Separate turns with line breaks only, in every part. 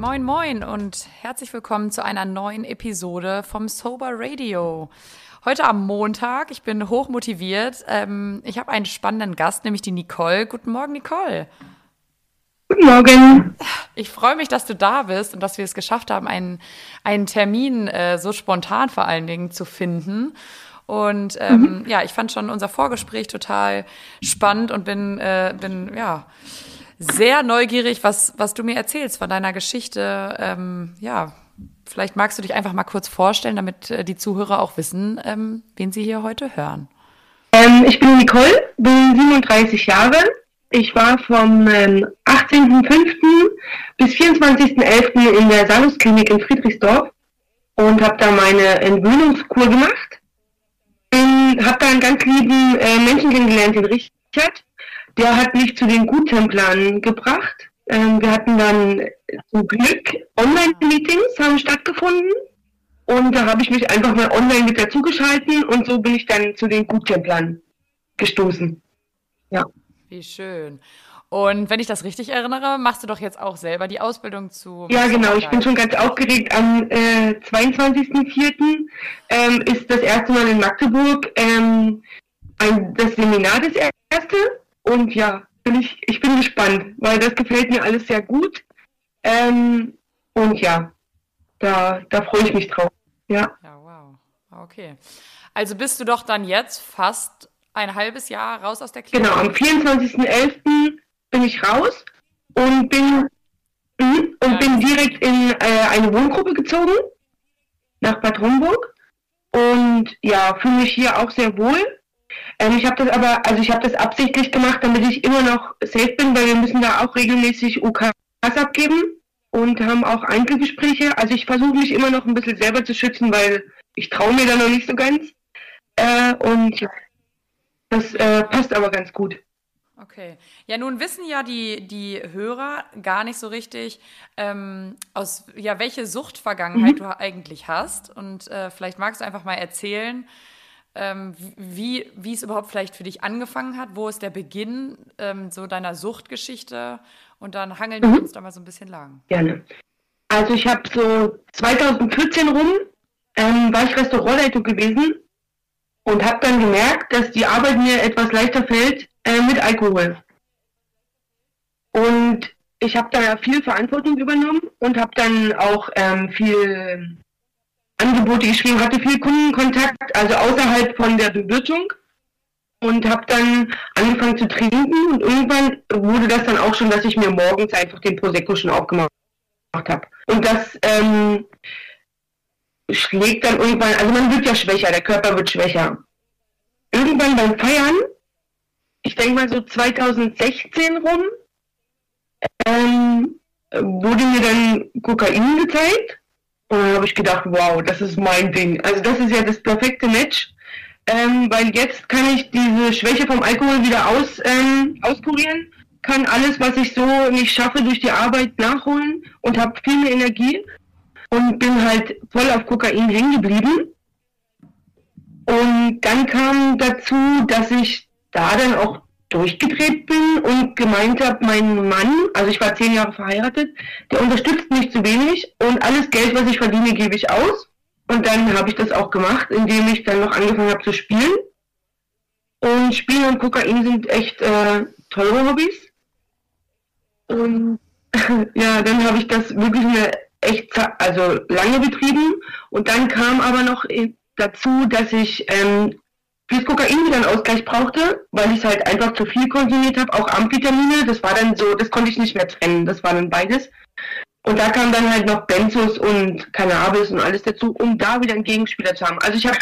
Moin, moin und herzlich willkommen zu einer neuen Episode vom Sober Radio. Heute am Montag, ich bin hoch motiviert. Ähm, ich habe einen spannenden Gast, nämlich die Nicole. Guten Morgen, Nicole.
Guten Morgen.
Ich freue mich, dass du da bist und dass wir es geschafft haben, einen, einen Termin äh, so spontan vor allen Dingen zu finden. Und ähm, mhm. ja, ich fand schon unser Vorgespräch total spannend und bin, äh, bin ja sehr neugierig, was, was du mir erzählst von deiner Geschichte. Ähm, ja, vielleicht magst du dich einfach mal kurz vorstellen, damit äh, die Zuhörer auch wissen, ähm, wen sie hier heute hören.
Ähm, ich bin Nicole, bin 37 Jahre. Ich war vom ähm, 18.05. bis 24.11. in der Salus-Klinik in Friedrichsdorf und habe da meine Entwöhnungskur gemacht. Habe da einen ganz lieben äh, Menschen kennengelernt, den Richard der hat mich zu den Guttemplern gebracht. Ähm, wir hatten dann zum Glück Online-Meetings haben stattgefunden und da habe ich mich einfach mal online mit dazugeschalten und so bin ich dann zu den Guttemplern gestoßen.
Ja. Wie schön. Und wenn ich das richtig erinnere, machst du doch jetzt auch selber die Ausbildung zu.
Ja, genau. Ich bin schon ganz aufgeregt. Am äh, 22.04. Ähm, ist das erste Mal in Magdeburg ähm, ein, das Seminar das erste. Und ja, bin ich, ich bin gespannt, weil das gefällt mir alles sehr gut. Ähm, und ja, da, da freue ich mich drauf. Ja.
Ja, wow. Okay. Also bist du doch dann jetzt fast ein halbes Jahr raus aus der
Klinik? Genau, am 24.11. bin ich raus und bin, mhm, und ja, bin direkt in äh, eine Wohngruppe gezogen nach Bad Homburg und ja, fühle mich hier auch sehr wohl ähm, ich habe das aber, also ich habe das absichtlich gemacht, damit ich immer noch safe bin, weil wir müssen da auch regelmäßig UKs abgeben und haben auch Einzelgespräche. Also ich versuche mich immer noch ein bisschen selber zu schützen, weil ich traue mir da noch nicht so ganz. Äh, und das äh, passt aber ganz gut.
Okay. Ja, nun wissen ja die, die Hörer gar nicht so richtig, ähm, aus ja, welche Suchtvergangenheit mhm. du eigentlich hast. Und äh, vielleicht magst du einfach mal erzählen, ähm, wie, wie es überhaupt vielleicht für dich angefangen hat. Wo ist der Beginn ähm, so deiner Suchtgeschichte? Und dann hangeln mhm. wir uns da mal so ein bisschen lang.
Gerne. Also ich habe so 2014 rum, ähm, war ich Restaurantleitung gewesen und habe dann gemerkt, dass die Arbeit mir etwas leichter fällt äh, mit Alkohol. Und ich habe da viel Verantwortung übernommen und habe dann auch ähm, viel Angebote geschrieben, hatte viel Kundenkontakt, also außerhalb von der Bewirtung und habe dann angefangen zu trinken und irgendwann wurde das dann auch schon, dass ich mir morgens einfach den Prosecco schon aufgemacht habe. Und das ähm, schlägt dann irgendwann, also man wird ja schwächer, der Körper wird schwächer. Irgendwann beim Feiern, ich denke mal so 2016 rum, ähm, wurde mir dann Kokain gezeigt und dann habe ich gedacht, wow, das ist mein Ding. Also das ist ja das perfekte Match, ähm, weil jetzt kann ich diese Schwäche vom Alkohol wieder aus, ähm, auskurieren, kann alles, was ich so nicht schaffe, durch die Arbeit nachholen und habe viel mehr Energie und bin halt voll auf Kokain hängen geblieben. Und dann kam dazu, dass ich da dann auch durchgedreht bin und gemeint habe, mein Mann, also ich war zehn Jahre verheiratet, der unterstützt mich zu wenig und alles Geld, was ich verdiene, gebe ich aus. Und dann habe ich das auch gemacht, indem ich dann noch angefangen habe zu spielen. Und Spielen und Kokain sind echt äh, teure Hobbys. Und ja, dann habe ich das wirklich eine echt also lange betrieben. Und dann kam aber noch dazu, dass ich ähm, fürs Kokain wieder einen Ausgleich brauchte, weil ich halt einfach zu viel konsumiert habe, auch Amphetamine, das war dann so, das konnte ich nicht mehr trennen, das war dann beides. Und da kam dann halt noch Benzos und Cannabis und alles dazu, um da wieder einen Gegenspieler zu haben. Also ich habe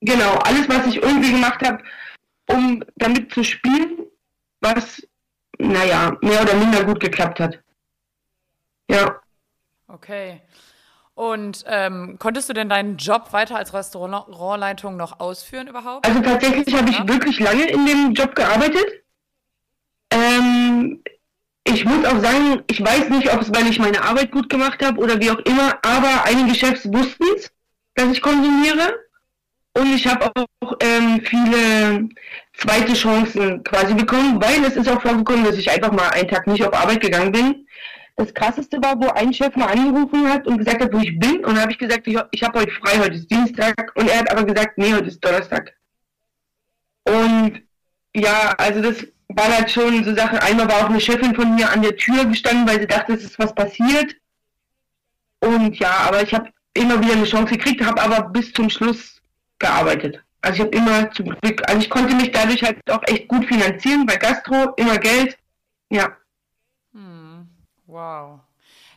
genau alles, was ich irgendwie gemacht habe, um damit zu spielen, was, naja, mehr oder minder gut geklappt hat. Ja.
Okay. Und ähm, konntest du denn deinen Job weiter als Restaurantleitung noch ausführen überhaupt?
Also tatsächlich habe ich wirklich lange in dem Job gearbeitet. Ähm, ich muss auch sagen, ich weiß nicht, ob es, weil ich meine Arbeit gut gemacht habe oder wie auch immer, aber einige Chefs wussten es, dass ich konsumiere. Und ich habe auch ähm, viele zweite Chancen quasi bekommen, weil es ist auch vorgekommen, dass ich einfach mal einen Tag nicht auf Arbeit gegangen bin das Krasseste war, wo ein Chef mal angerufen hat und gesagt hat, wo ich bin. Und dann habe ich gesagt, ich, ich habe heute frei, heute ist Dienstag. Und er hat aber gesagt, nee, heute ist Donnerstag. Und ja, also das waren halt schon so Sachen. Einmal war auch eine Chefin von mir an der Tür gestanden, weil sie dachte, es ist was passiert. Und ja, aber ich habe immer wieder eine Chance gekriegt, habe aber bis zum Schluss gearbeitet. Also ich habe immer zum Glück, also ich konnte mich dadurch halt auch echt gut finanzieren bei Gastro, immer Geld. Ja.
Wow.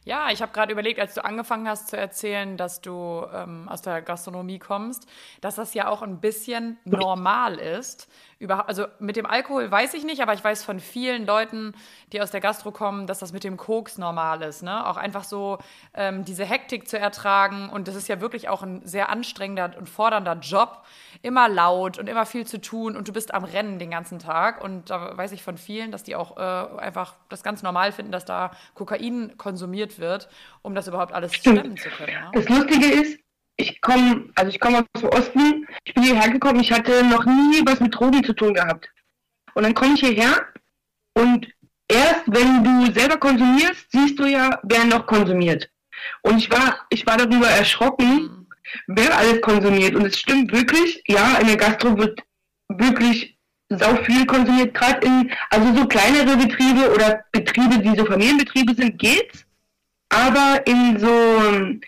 Ja, ich habe gerade überlegt, als du angefangen hast zu erzählen, dass du ähm, aus der Gastronomie kommst, dass das ja auch ein bisschen normal ist. Über, also mit dem Alkohol weiß ich nicht, aber ich weiß von vielen Leuten, die aus der Gastro kommen, dass das mit dem Koks normal ist. Ne? Auch einfach so ähm, diese Hektik zu ertragen. Und das ist ja wirklich auch ein sehr anstrengender und fordernder Job. Immer laut und immer viel zu tun und du bist am Rennen den ganzen Tag. Und da weiß ich von vielen, dass die auch äh, einfach das ganz normal finden, dass da Kokain konsumiert wird, um das überhaupt alles stemmen zu können. Ne?
Das Lustige ist, ich komme, also ich komme aus dem Osten, ich bin hierher gekommen, ich hatte noch nie was mit Drogen zu tun gehabt. Und dann komme ich hierher und erst wenn du selber konsumierst, siehst du ja, wer noch konsumiert. Und ich war, ich war darüber erschrocken, wer alles konsumiert. Und es stimmt wirklich, ja, in der Gastro wird wirklich sau viel konsumiert, gerade in, also so kleinere Betriebe oder Betriebe, die so Familienbetriebe sind, geht's. Aber in so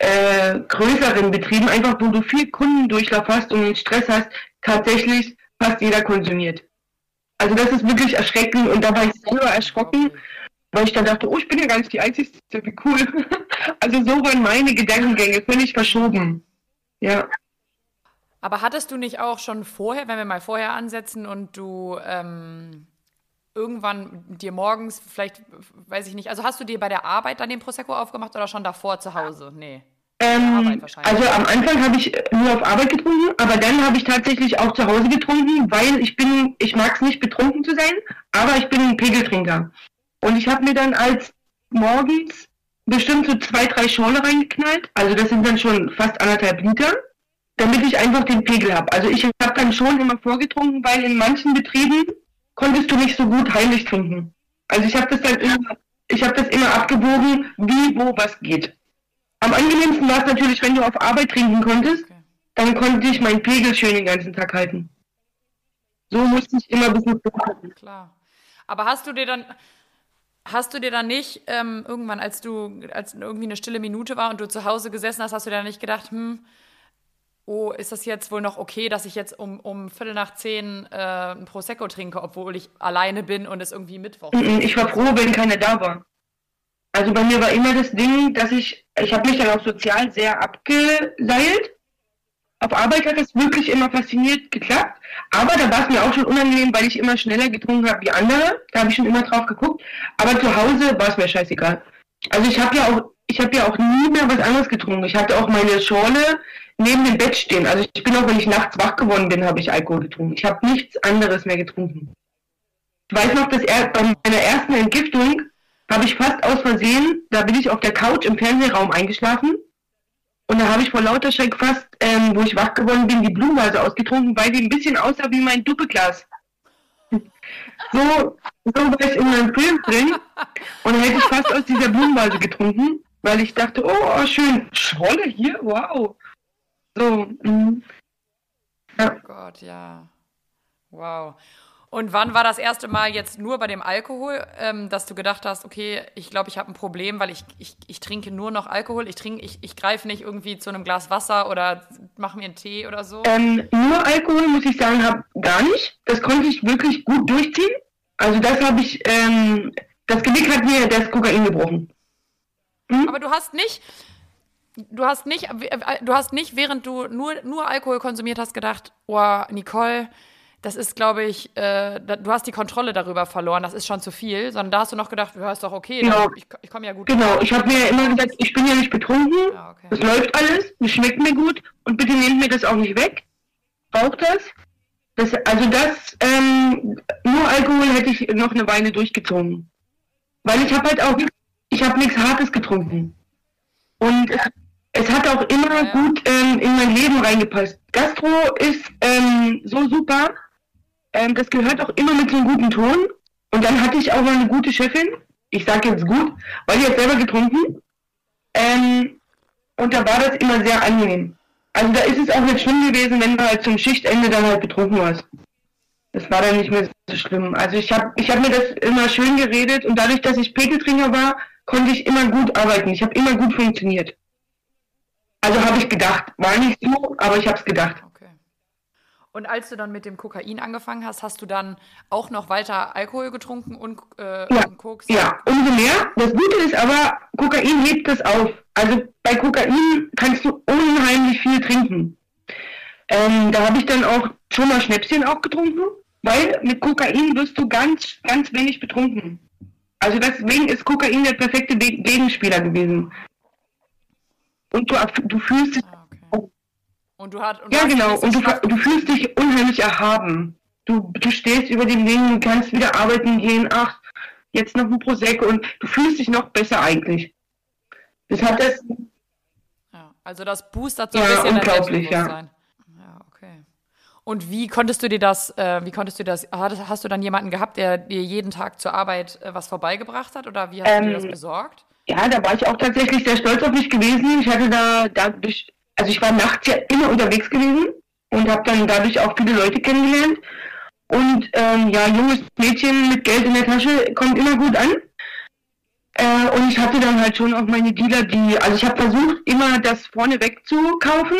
äh, größeren Betrieben, einfach wo du viel Kundendurchlauf hast und Stress hast, tatsächlich fast jeder konsumiert. Also das ist wirklich erschreckend und da war ich selber erschrocken, weil ich dann dachte, oh, ich bin ja gar nicht die Einzige, wie cool. also so waren meine Gedankengänge völlig verschoben. Ja.
Aber hattest du nicht auch schon vorher, wenn wir mal vorher ansetzen und du ähm, irgendwann dir morgens, vielleicht, weiß ich nicht, also hast du dir bei der Arbeit dann den Prosecco aufgemacht oder schon davor zu Hause? Nee.
Ähm, also am Anfang habe ich nur auf Arbeit getrunken, aber dann habe ich tatsächlich auch zu Hause getrunken, weil ich bin, ich mag es nicht betrunken zu sein, aber ich bin ein Pegeltrinker. Und ich habe mir dann als morgens bestimmt so zwei, drei Schorle reingeknallt, also das sind dann schon fast anderthalb Liter, damit ich einfach den Pegel habe. Also ich habe dann schon immer vorgetrunken, weil in manchen Betrieben konntest du nicht so gut heimlich trinken. Also ich habe das dann immer, ich habe das immer abgewogen, wie, wo, was geht. Am angenehmsten war es natürlich, wenn du auf Arbeit trinken konntest, okay. dann konnte ich meinen Pegel schön den ganzen Tag halten. So musste ich immer ein bisschen.
Klar. Aber hast du dir dann, hast du dir dann nicht ähm, irgendwann, als du, als irgendwie eine stille Minute war und du zu Hause gesessen hast, hast du dir dann nicht gedacht, hm, oh, ist das jetzt wohl noch okay, dass ich jetzt um, um Viertel nach zehn äh, ein Prosecco trinke, obwohl ich alleine bin und es irgendwie Mittwoch
ist? Ich war froh, wenn keiner da war. Also bei mir war immer das Ding, dass ich, ich habe mich dann auch sozial sehr abgeseilt. Auf Arbeit hat das wirklich immer fasziniert geklappt, aber da war es mir auch schon unangenehm, weil ich immer schneller getrunken habe wie andere. Da habe ich schon immer drauf geguckt. Aber zu Hause war es mir scheißegal. Also ich habe ja auch, ich habe ja auch nie mehr was anderes getrunken. Ich hatte auch meine Schorle neben dem Bett stehen. Also ich bin auch, wenn ich nachts wach geworden bin, habe ich Alkohol getrunken. Ich habe nichts anderes mehr getrunken. Ich weiß noch, dass er bei meiner ersten Entgiftung habe ich fast aus Versehen, da bin ich auf der Couch im Fernsehraum eingeschlafen und da habe ich vor lauter Schreck fast, ähm, wo ich wach geworden bin, die Blumenvase ausgetrunken, weil die ein bisschen aussah wie mein Duppeglas. So, so war ich in meinem Film drin und hätte ich fast aus dieser Blumenvase getrunken, weil ich dachte, oh, schön, Scholle hier, wow. So,
mh. ja. Oh Gott, ja. Wow. Und wann war das erste Mal jetzt nur bei dem Alkohol, ähm, dass du gedacht hast, okay, ich glaube, ich habe ein Problem, weil ich, ich, ich trinke nur noch Alkohol, ich trinke, ich, ich greife nicht irgendwie zu einem Glas Wasser oder mache mir einen Tee oder so?
Ähm, nur Alkohol, muss ich sagen, hab gar nicht. Das konnte ich wirklich gut durchziehen. Also das habe ich, ähm, das Genick hat mir das Kokain gebrochen.
Hm? Aber du hast nicht, du hast nicht, du hast nicht, während du nur, nur Alkohol konsumiert hast, gedacht, oh, Nicole, das ist, glaube ich, äh, da, du hast die Kontrolle darüber verloren, das ist schon zu viel, sondern da hast du noch gedacht, du hörst doch okay,
genau.
ich, ich komme ja gut.
Genau, ich habe mir immer gesagt, ich bin ja nicht betrunken, ja, okay. das läuft alles, es schmeckt mir gut und bitte nehmt mir das auch nicht weg. Braucht das? das also das, ähm, nur Alkohol hätte ich noch eine Weile durchgezogen. Weil ich habe halt auch, ich habe nichts Hartes getrunken. Und es, es hat auch immer ja. gut ähm, in mein Leben reingepasst. Gastro ist ähm, so super, ähm, das gehört auch immer mit so einem guten Ton. Und dann hatte ich auch mal eine gute Chefin. ich sage jetzt gut, weil ich jetzt selber getrunken. Ähm, und da war das immer sehr angenehm. Also da ist es auch nicht schlimm gewesen, wenn du halt zum Schichtende dann halt betrunken warst. Das war dann nicht mehr so schlimm. Also ich habe ich hab mir das immer schön geredet und dadurch, dass ich Pegeltrinker war, konnte ich immer gut arbeiten. Ich habe immer gut funktioniert. Also habe ich gedacht. War nicht so, aber ich habe es gedacht.
Und als du dann mit dem Kokain angefangen hast, hast du dann auch noch weiter Alkohol getrunken und, äh,
ja,
und
Koks? Ja, umso mehr. Das Gute ist aber, Kokain hebt das auf. Also bei Kokain kannst du unheimlich viel trinken. Ähm, da habe ich dann auch schon mal Schnäpschen auch getrunken, weil mit Kokain wirst du ganz, ganz wenig betrunken. Also deswegen ist Kokain der perfekte Gegenspieler gewesen. Und du, du fühlst dich. Und du hast, und ja, genau. Und du, du fühlst dich unheimlich erhaben. Du, du stehst über dem Ding, kannst wieder arbeiten gehen. Ach, jetzt noch ein Prosecco und du fühlst dich noch besser eigentlich. Das hat das.
Ja, also das boostert so ein ja, bisschen unglaublich, dein Ja. ja, okay. Und wie konntest du dir das, äh, wie konntest du das, hast, du dann jemanden gehabt, der dir jeden Tag zur Arbeit äh, was vorbeigebracht hat oder wie hast ähm, du dir das ähm, besorgt?
Ja, da war ich auch tatsächlich sehr stolz auf mich gewesen. Ich hatte da dadurch, also ich war nachts ja immer unterwegs gewesen und habe dann dadurch auch viele Leute kennengelernt. Und ähm, ja, junges Mädchen mit Geld in der Tasche kommt immer gut an. Äh, und ich hatte dann halt schon auch meine Dealer, die, also ich habe versucht, immer das vorne wegzukaufen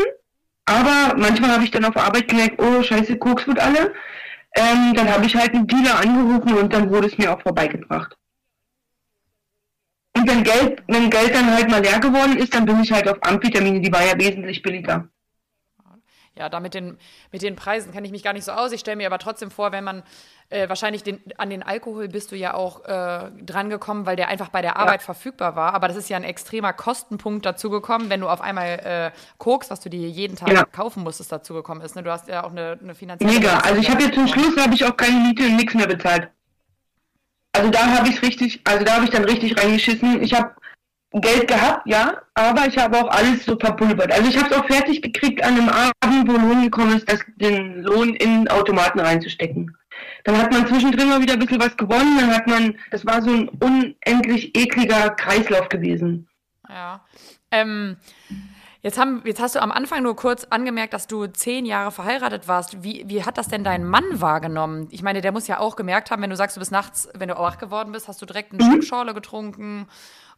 aber manchmal habe ich dann auf Arbeit gemerkt, oh scheiße, Koks wird alle. Ähm, dann habe ich halt einen Dealer angerufen und dann wurde es mir auch vorbeigebracht. Und wenn Geld, wenn Geld dann halt mal leer geworden ist, dann bin ich halt auf Amphetamine, die war ja wesentlich billiger
ja, da mit den, mit den Preisen kenne ich mich gar nicht so aus. Ich stelle mir aber trotzdem vor, wenn man äh, wahrscheinlich den, an den Alkohol bist du ja auch äh, drangekommen, weil der einfach bei der Arbeit ja. verfügbar war. Aber das ist ja ein extremer Kostenpunkt dazugekommen, wenn du auf einmal äh, Koks, was du dir jeden Tag ja. kaufen musstest, dazugekommen ist. Ne? Du hast ja auch eine, eine finanzielle.
Mega. Also ich habe jetzt zum Schluss habe ich auch keine Miete und nichts mehr bezahlt. Also da habe ich richtig, also da habe ich dann richtig reingeschissen. Ich habe Geld gehabt, ja, aber ich habe auch alles so verpulvert. Also ich habe es auch fertig gekriegt an einem Abend, wo Lohn gekommen ist, das, den Lohn in Automaten reinzustecken. Dann hat man zwischendrin mal wieder ein bisschen was gewonnen, dann hat man, das war so ein unendlich ekliger Kreislauf gewesen.
Ja. Ähm, jetzt, haben, jetzt hast du am Anfang nur kurz angemerkt, dass du zehn Jahre verheiratet warst. Wie, wie hat das denn dein Mann wahrgenommen? Ich meine, der muss ja auch gemerkt haben, wenn du sagst, du bist nachts, wenn du wach geworden bist, hast du direkt eine mhm. Schorle getrunken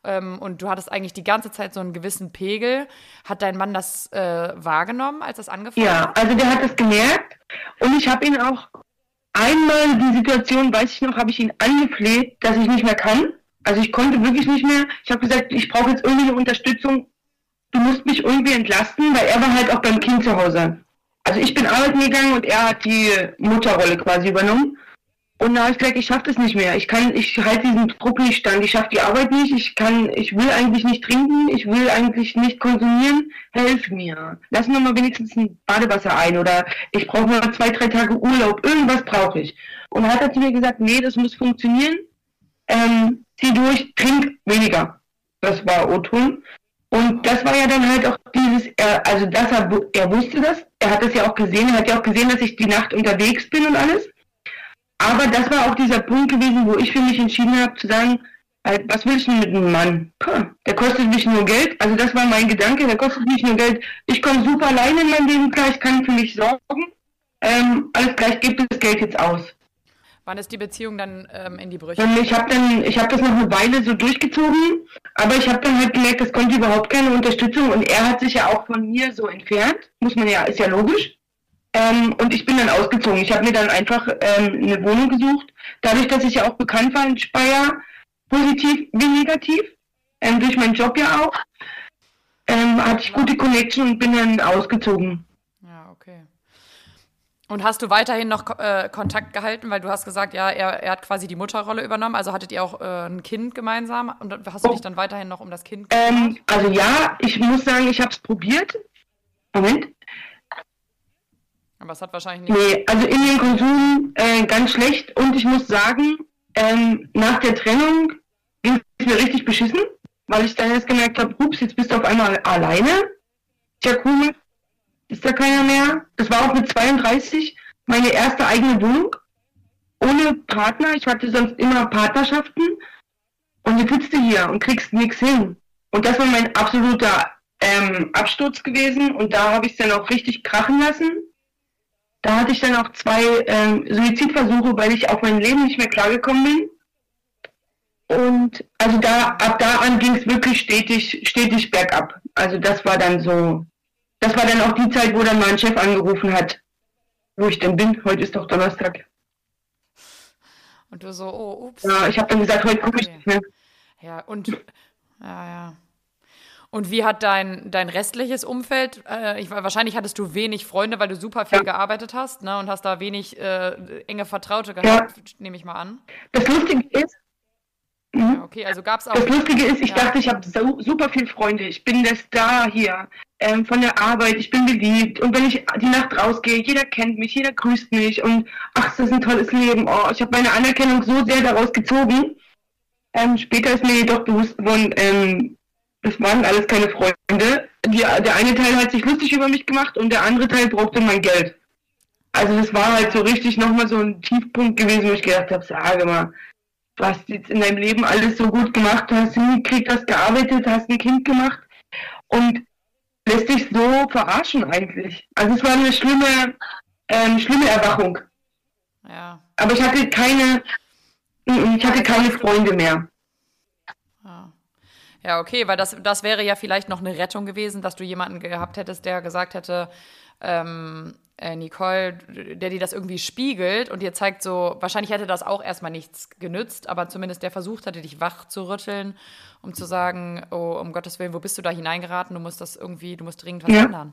ähm, und du hattest eigentlich die ganze Zeit so einen gewissen Pegel. Hat dein Mann das äh, wahrgenommen, als das angefangen
ja,
hat?
Ja, also der hat es gemerkt und ich habe ihn auch einmal die Situation, weiß ich noch, habe ich ihn angefleht, dass ich nicht mehr kann. Also ich konnte wirklich nicht mehr. Ich habe gesagt, ich brauche jetzt irgendwie eine Unterstützung. Du musst mich irgendwie entlasten, weil er war halt auch beim Kind zu Hause. Also ich bin arbeiten gegangen und er hat die Mutterrolle quasi übernommen. Und da habe ich gesagt, ich schaffe das nicht mehr. Ich kann, ich halte diesen Druck nicht stand. Ich schaffe die Arbeit nicht. Ich kann, ich will eigentlich nicht trinken. Ich will eigentlich nicht konsumieren. Helf mir. Lass mir mal wenigstens ein Badewasser ein oder ich brauche mal zwei, drei Tage Urlaub. Irgendwas brauche ich. Und dann hat er zu mir gesagt, nee, das muss funktionieren. Ähm, zieh durch, trink weniger. Das war O-Ton. Und das war ja dann halt auch dieses, er, also dass er, wusste das, er hat das ja auch gesehen, er hat ja auch gesehen, dass ich die Nacht unterwegs bin und alles. Aber das war auch dieser Punkt gewesen, wo ich für mich entschieden habe zu sagen, halt, was will ich denn mit einem Mann? Der kostet mich nur Geld. Also das war mein Gedanke, der kostet mich nur Geld. Ich komme super alleine in mein Leben klar, ich kann für mich sorgen. Ähm, alles gleich, gibt das Geld jetzt aus.
Wann ist die Beziehung dann ähm, in die Brüche?
Und ich habe dann, ich habe das noch eine Weile so durchgezogen, aber ich habe dann halt gemerkt, das konnte überhaupt keine Unterstützung und er hat sich ja auch von mir so entfernt, muss man ja, ist ja logisch. Ähm, und ich bin dann ausgezogen. Ich habe mir dann einfach ähm, eine Wohnung gesucht. Dadurch, dass ich ja auch bekannt war in Speyer, positiv wie negativ, ähm, durch meinen Job ja auch, ähm, hatte ich gute Connection und bin dann ausgezogen.
Ja. Und hast du weiterhin noch äh, Kontakt gehalten, weil du hast gesagt, ja, er, er hat quasi die Mutterrolle übernommen, also hattet ihr auch äh, ein Kind gemeinsam und hast du dich dann weiterhin noch um das Kind
gekümmert? Ähm, also ja, ich muss sagen, ich habe es probiert. Moment.
Aber es hat wahrscheinlich nicht.
Nee, also in den Konsum äh, ganz schlecht. Und ich muss sagen, ähm, nach der Trennung ging es mir richtig beschissen, weil ich dann erst gemerkt habe, ups, jetzt bist du auf einmal alleine. Tja, cool, ist da keiner mehr. Das war auch mit 32 meine erste eigene Wohnung. Ohne Partner. Ich hatte sonst immer Partnerschaften. Und jetzt sitzt du hier und kriegst nichts hin. Und das war mein absoluter ähm, Absturz gewesen. Und da habe ich es dann auch richtig krachen lassen. Da hatte ich dann auch zwei ähm, Suizidversuche, weil ich auf mein Leben nicht mehr klargekommen bin. Und also da, ab da an ging es wirklich stetig, stetig bergab. Also das war dann so, das war dann auch die Zeit, wo dann mein Chef angerufen hat, wo ich denn bin. Heute ist doch Donnerstag.
Und du so, oh, ups.
Ja, ich habe dann gesagt, heute komme ich nicht mehr.
Ja, und ja, ja. Und wie hat dein, dein restliches Umfeld, äh, ich, wahrscheinlich hattest du wenig Freunde, weil du super viel ja. gearbeitet hast ne, und hast da wenig äh, enge Vertraute gehabt, ja. nehme ich mal an.
Das Lustige ist.
Ja, okay, also gab's auch.
Das Lustige ist, ich ja. dachte, ich habe so, super viele Freunde. Ich bin der Star hier ähm, von der Arbeit. Ich bin beliebt. Und wenn ich die Nacht rausgehe, jeder kennt mich, jeder grüßt mich. Und ach, das ist ein tolles Leben. Oh, ich habe meine Anerkennung so sehr daraus gezogen. Ähm, später ist mir jedoch bewusst geworden, ähm, das waren alles keine Freunde. Die, der eine Teil hat sich lustig über mich gemacht und der andere Teil brauchte mein Geld. Also das war halt so richtig nochmal so ein Tiefpunkt gewesen, wo ich gedacht habe, sage mal, was jetzt in deinem Leben alles so gut gemacht hast, hingekriegt, hast gearbeitet, hast ein Kind gemacht und lässt dich so verarschen eigentlich. Also es war eine schlimme, ähm, schlimme Erwachung. Ja. Aber ich hatte keine, ich hatte keine Freunde mehr.
Ja, okay, weil das, das wäre ja vielleicht noch eine Rettung gewesen, dass du jemanden gehabt hättest, der gesagt hätte, ähm, äh, Nicole, der dir das irgendwie spiegelt und dir zeigt so, wahrscheinlich hätte das auch erstmal nichts genützt, aber zumindest der versucht hatte, dich wach zu rütteln, um zu sagen, oh, um Gottes Willen, wo bist du da hineingeraten? Du musst das irgendwie, du musst dringend was ja. ändern.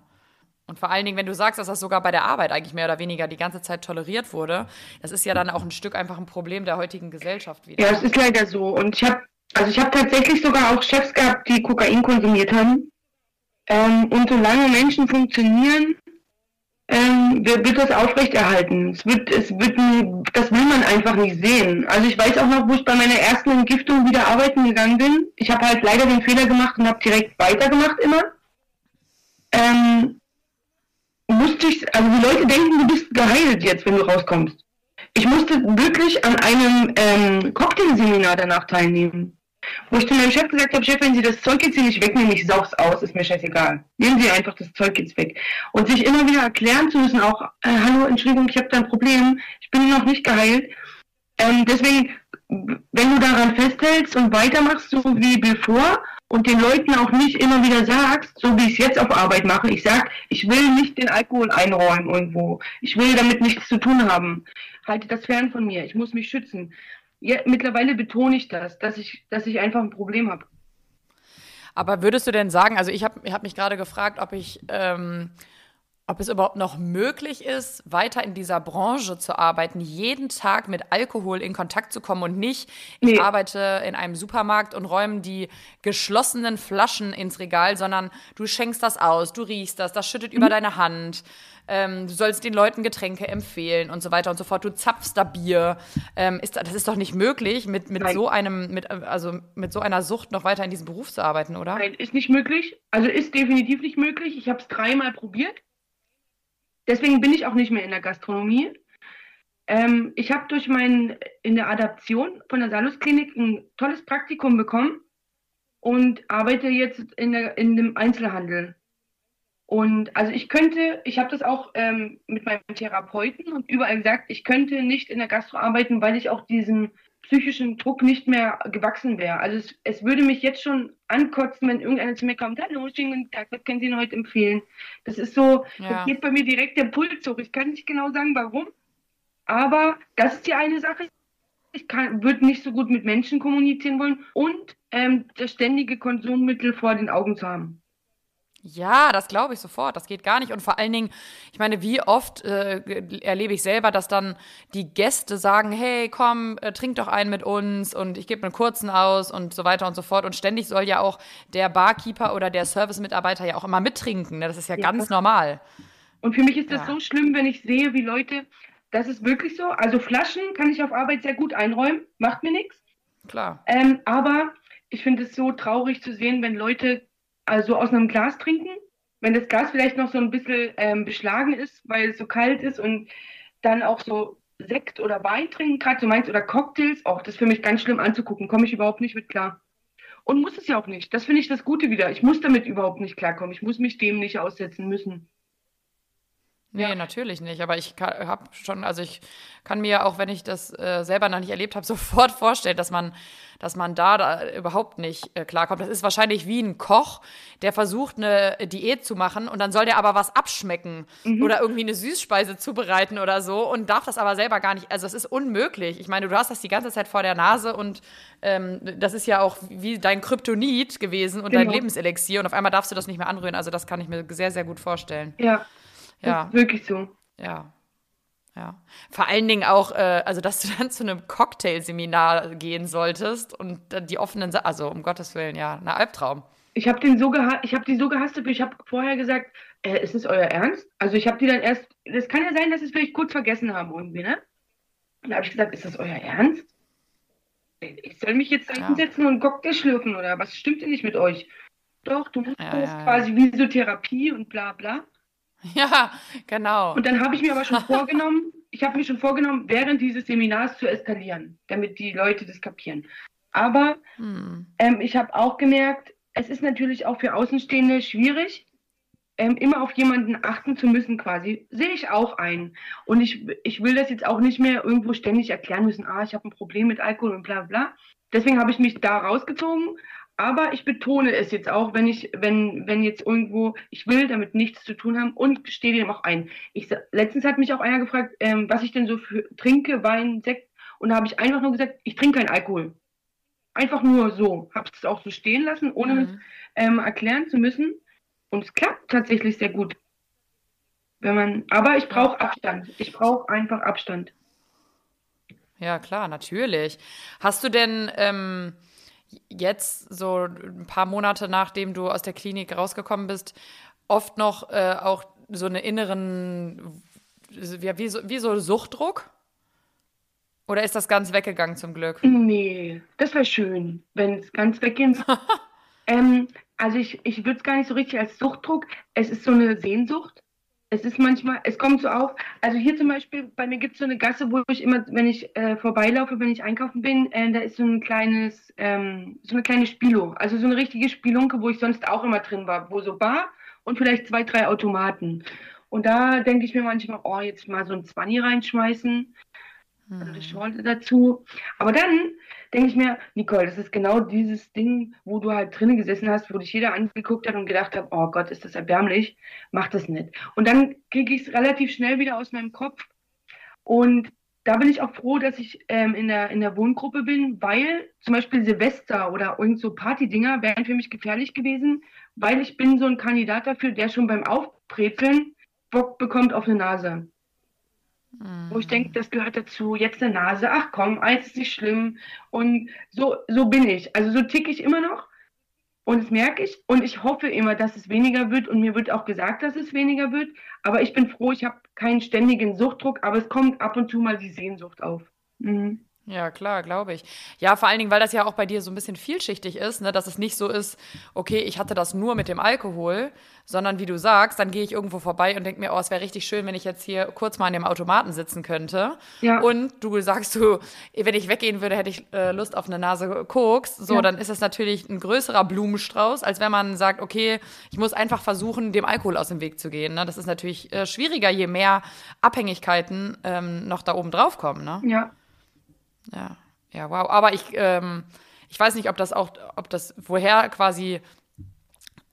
Und vor allen Dingen, wenn du sagst, dass das sogar bei der Arbeit eigentlich mehr oder weniger die ganze Zeit toleriert wurde, das ist ja dann auch ein Stück einfach ein Problem der heutigen Gesellschaft wieder.
Ja, es ist leider so. Und ich habe, also ich habe tatsächlich sogar auch Chefs gehabt, die Kokain konsumiert haben. Ähm, und solange Menschen funktionieren, ähm, wird das aufrechterhalten. Es wird, es wird, das will man einfach nicht sehen. Also ich weiß auch noch, wo ich bei meiner ersten Entgiftung wieder arbeiten gegangen bin. Ich habe halt leider den Fehler gemacht und habe direkt weitergemacht immer. Ähm, musste ich, also die Leute denken, du bist geheilt jetzt, wenn du rauskommst. Ich musste wirklich an einem ähm, Cocktailseminar danach teilnehmen. Wo ich zu meinem Chef gesagt habe, Chef, wenn Sie das Zeug jetzt hier nicht wegnehmen, ich saug's aus, ist mir scheißegal. Nehmen Sie einfach das Zeug jetzt weg. Und sich immer wieder erklären zu müssen, auch, äh, hallo, Entschuldigung, ich habe da ein Problem, ich bin noch nicht geheilt. Ähm, deswegen, wenn du daran festhältst und weitermachst, so wie bevor, und den Leuten auch nicht immer wieder sagst, so wie ich es jetzt auf Arbeit mache, ich sag, ich will nicht den Alkohol einräumen irgendwo. Ich will damit nichts zu tun haben. Halte das fern von mir. Ich muss mich schützen ja, mittlerweile betone ich das, dass ich, dass ich einfach ein Problem habe.
Aber würdest du denn sagen, also ich habe ich hab mich gerade gefragt, ob ich, ähm, ob es überhaupt noch möglich ist, weiter in dieser Branche zu arbeiten, jeden Tag mit Alkohol in Kontakt zu kommen und nicht, ich nee. arbeite in einem Supermarkt und räume die geschlossenen Flaschen ins Regal, sondern du schenkst das aus, du riechst das, das schüttet mhm. über deine Hand ähm, du sollst den Leuten Getränke empfehlen und so weiter und so fort. Du zapfst da Bier. Ähm, ist, das ist doch nicht möglich, mit, mit so einem, mit, also mit so einer Sucht noch weiter in diesem Beruf zu arbeiten, oder?
Nein, ist nicht möglich. Also ist definitiv nicht möglich. Ich habe es dreimal probiert. Deswegen bin ich auch nicht mehr in der Gastronomie. Ähm, ich habe durch mein in der Adaption von der Salus Klinik ein tolles Praktikum bekommen und arbeite jetzt in, der, in dem Einzelhandel. Und also ich könnte, ich habe das auch ähm, mit meinem Therapeuten und überall gesagt, ich könnte nicht in der Gastro arbeiten, weil ich auch diesem psychischen Druck nicht mehr gewachsen wäre. Also es, es würde mich jetzt schon ankotzen, wenn irgendeiner zu mir kommt, hallo, schönen guten Tag, was können Sie Ihnen heute empfehlen? Das ist so, ja. das geht bei mir direkt der Puls hoch. Ich kann nicht genau sagen, warum, aber das ist die eine Sache. Ich würde nicht so gut mit Menschen kommunizieren wollen und ähm, das ständige Konsummittel vor den Augen zu haben.
Ja, das glaube ich sofort. Das geht gar nicht. Und vor allen Dingen, ich meine, wie oft äh, erlebe ich selber, dass dann die Gäste sagen, hey, komm, äh, trink doch einen mit uns und ich gebe einen kurzen aus und so weiter und so fort. Und ständig soll ja auch der Barkeeper oder der Servicemitarbeiter ja auch immer mittrinken. Ne? Das ist ja, ja ganz normal.
Und für mich ist das ja. so schlimm, wenn ich sehe, wie Leute, das ist wirklich so. Also Flaschen kann ich auf Arbeit sehr gut einräumen, macht mir nichts.
Klar.
Ähm, aber ich finde es so traurig zu sehen, wenn Leute also aus einem Glas trinken, wenn das Glas vielleicht noch so ein bisschen ähm, beschlagen ist, weil es so kalt ist und dann auch so Sekt oder Wein trinken, gerade so meinst, oder Cocktails, auch das ist für mich ganz schlimm anzugucken, komme ich überhaupt nicht mit klar. Und muss es ja auch nicht. Das finde ich das Gute wieder. Ich muss damit überhaupt nicht klarkommen. Ich muss mich dem nicht aussetzen müssen.
Nee, ja. natürlich nicht. Aber ich habe schon, also ich kann mir auch, wenn ich das äh, selber noch nicht erlebt habe, sofort vorstellen, dass man, dass man da, da überhaupt nicht äh, klarkommt. Das ist wahrscheinlich wie ein Koch, der versucht, eine Diät zu machen und dann soll der aber was abschmecken mhm. oder irgendwie eine Süßspeise zubereiten oder so und darf das aber selber gar nicht. Also es ist unmöglich. Ich meine, du hast das die ganze Zeit vor der Nase und ähm, das ist ja auch wie dein Kryptonit gewesen und genau. dein Lebenselixier und auf einmal darfst du das nicht mehr anrühren. Also das kann ich mir sehr, sehr gut vorstellen.
Ja. Ja. Wirklich so.
Ja. Ja. Vor allen Dingen auch, äh, also dass du dann zu einem Cocktailseminar gehen solltest und dann die offenen, Sa also um Gottes Willen, ja, ein Albtraum.
Ich habe den so ich habe die so gehasst, ich habe vorher gesagt, äh, ist es euer Ernst? Also ich habe die dann erst, das kann ja sein, dass sie es vielleicht kurz vergessen haben irgendwie, ne? Und da habe ich gesagt, ist das euer Ernst? Ich soll mich jetzt da hinsetzen ja. und Cocktail schlürfen oder was stimmt denn nicht mit euch? Doch, du musst ja, ja, quasi wie so Therapie und bla bla.
Ja, genau.
Und dann habe ich mir aber schon vorgenommen, ich habe mir schon vorgenommen, während dieses Seminars zu eskalieren, damit die Leute das kapieren. Aber hm. ähm, ich habe auch gemerkt, es ist natürlich auch für Außenstehende schwierig, ähm, immer auf jemanden achten zu müssen, quasi. Sehe ich auch ein. Und ich, ich will das jetzt auch nicht mehr irgendwo ständig erklären müssen, ah, ich habe ein Problem mit Alkohol und bla bla. Deswegen habe ich mich da rausgezogen, aber ich betone es jetzt auch, wenn ich, wenn, wenn jetzt irgendwo, ich will damit nichts zu tun haben und stehe dem auch ein. Ich, letztens hat mich auch einer gefragt, ähm, was ich denn so für, trinke, Wein, Sekt. Und da habe ich einfach nur gesagt, ich trinke keinen Alkohol. Einfach nur so. Habe es auch so stehen lassen, ohne mhm. es ähm, erklären zu müssen. Und es klappt tatsächlich sehr gut. Wenn man, aber ich brauche Abstand. Ich brauche einfach Abstand.
Ja, klar, natürlich. Hast du denn, ähm, jetzt, so ein paar Monate nachdem du aus der Klinik rausgekommen bist, oft noch äh, auch so einen inneren, wie, wie, so, wie so Suchtdruck? Oder ist das ganz weggegangen zum Glück?
Nee, das wäre schön, wenn es ganz weggehen soll. ähm, also ich, ich würde es gar nicht so richtig als Suchtdruck, es ist so eine Sehnsucht es ist manchmal, es kommt so auf, also hier zum Beispiel, bei mir gibt es so eine Gasse, wo ich immer, wenn ich äh, vorbeilaufe, wenn ich einkaufen bin, äh, da ist so ein kleines, ähm, so eine kleine Spilo, also so eine richtige Spilunke, wo ich sonst auch immer drin war, wo so Bar und vielleicht zwei, drei Automaten. Und da denke ich mir manchmal, oh, jetzt mal so ein Zwanni reinschmeißen, also eine Schorle dazu. Aber dann denke ich mir, Nicole, das ist genau dieses Ding, wo du halt drinnen gesessen hast, wo dich jeder angeguckt hat und gedacht hat, oh Gott, ist das erbärmlich, mach das nicht. Und dann kriege ich es relativ schnell wieder aus meinem Kopf. Und da bin ich auch froh, dass ich ähm, in, der, in der Wohngruppe bin, weil zum Beispiel Silvester oder irgend so Partydinger wären für mich gefährlich gewesen, weil ich bin so ein Kandidat dafür, der schon beim Aufbrezeln Bock bekommt auf eine Nase. Mhm. Wo ich denke, das gehört dazu, jetzt eine Nase, ach komm, eins ist nicht schlimm. Und so, so bin ich. Also so ticke ich immer noch. Und das merke ich. Und ich hoffe immer, dass es weniger wird. Und mir wird auch gesagt, dass es weniger wird. Aber ich bin froh, ich habe keinen ständigen Suchtdruck. Aber es kommt ab und zu mal die Sehnsucht auf. Mhm.
Ja, klar, glaube ich. Ja, vor allen Dingen, weil das ja auch bei dir so ein bisschen vielschichtig ist, ne? dass es nicht so ist, okay, ich hatte das nur mit dem Alkohol, sondern wie du sagst, dann gehe ich irgendwo vorbei und denke mir, oh, es wäre richtig schön, wenn ich jetzt hier kurz mal an dem Automaten sitzen könnte. Ja. Und du sagst du, wenn ich weggehen würde, hätte ich äh, Lust auf eine Nase Koks. So, ja. dann ist es natürlich ein größerer Blumenstrauß, als wenn man sagt, okay, ich muss einfach versuchen, dem Alkohol aus dem Weg zu gehen. Ne? Das ist natürlich äh, schwieriger, je mehr Abhängigkeiten ähm, noch da oben drauf kommen. Ne?
Ja.
Ja, ja, wow. Aber ich, ähm, ich weiß nicht, ob das auch, ob das, woher quasi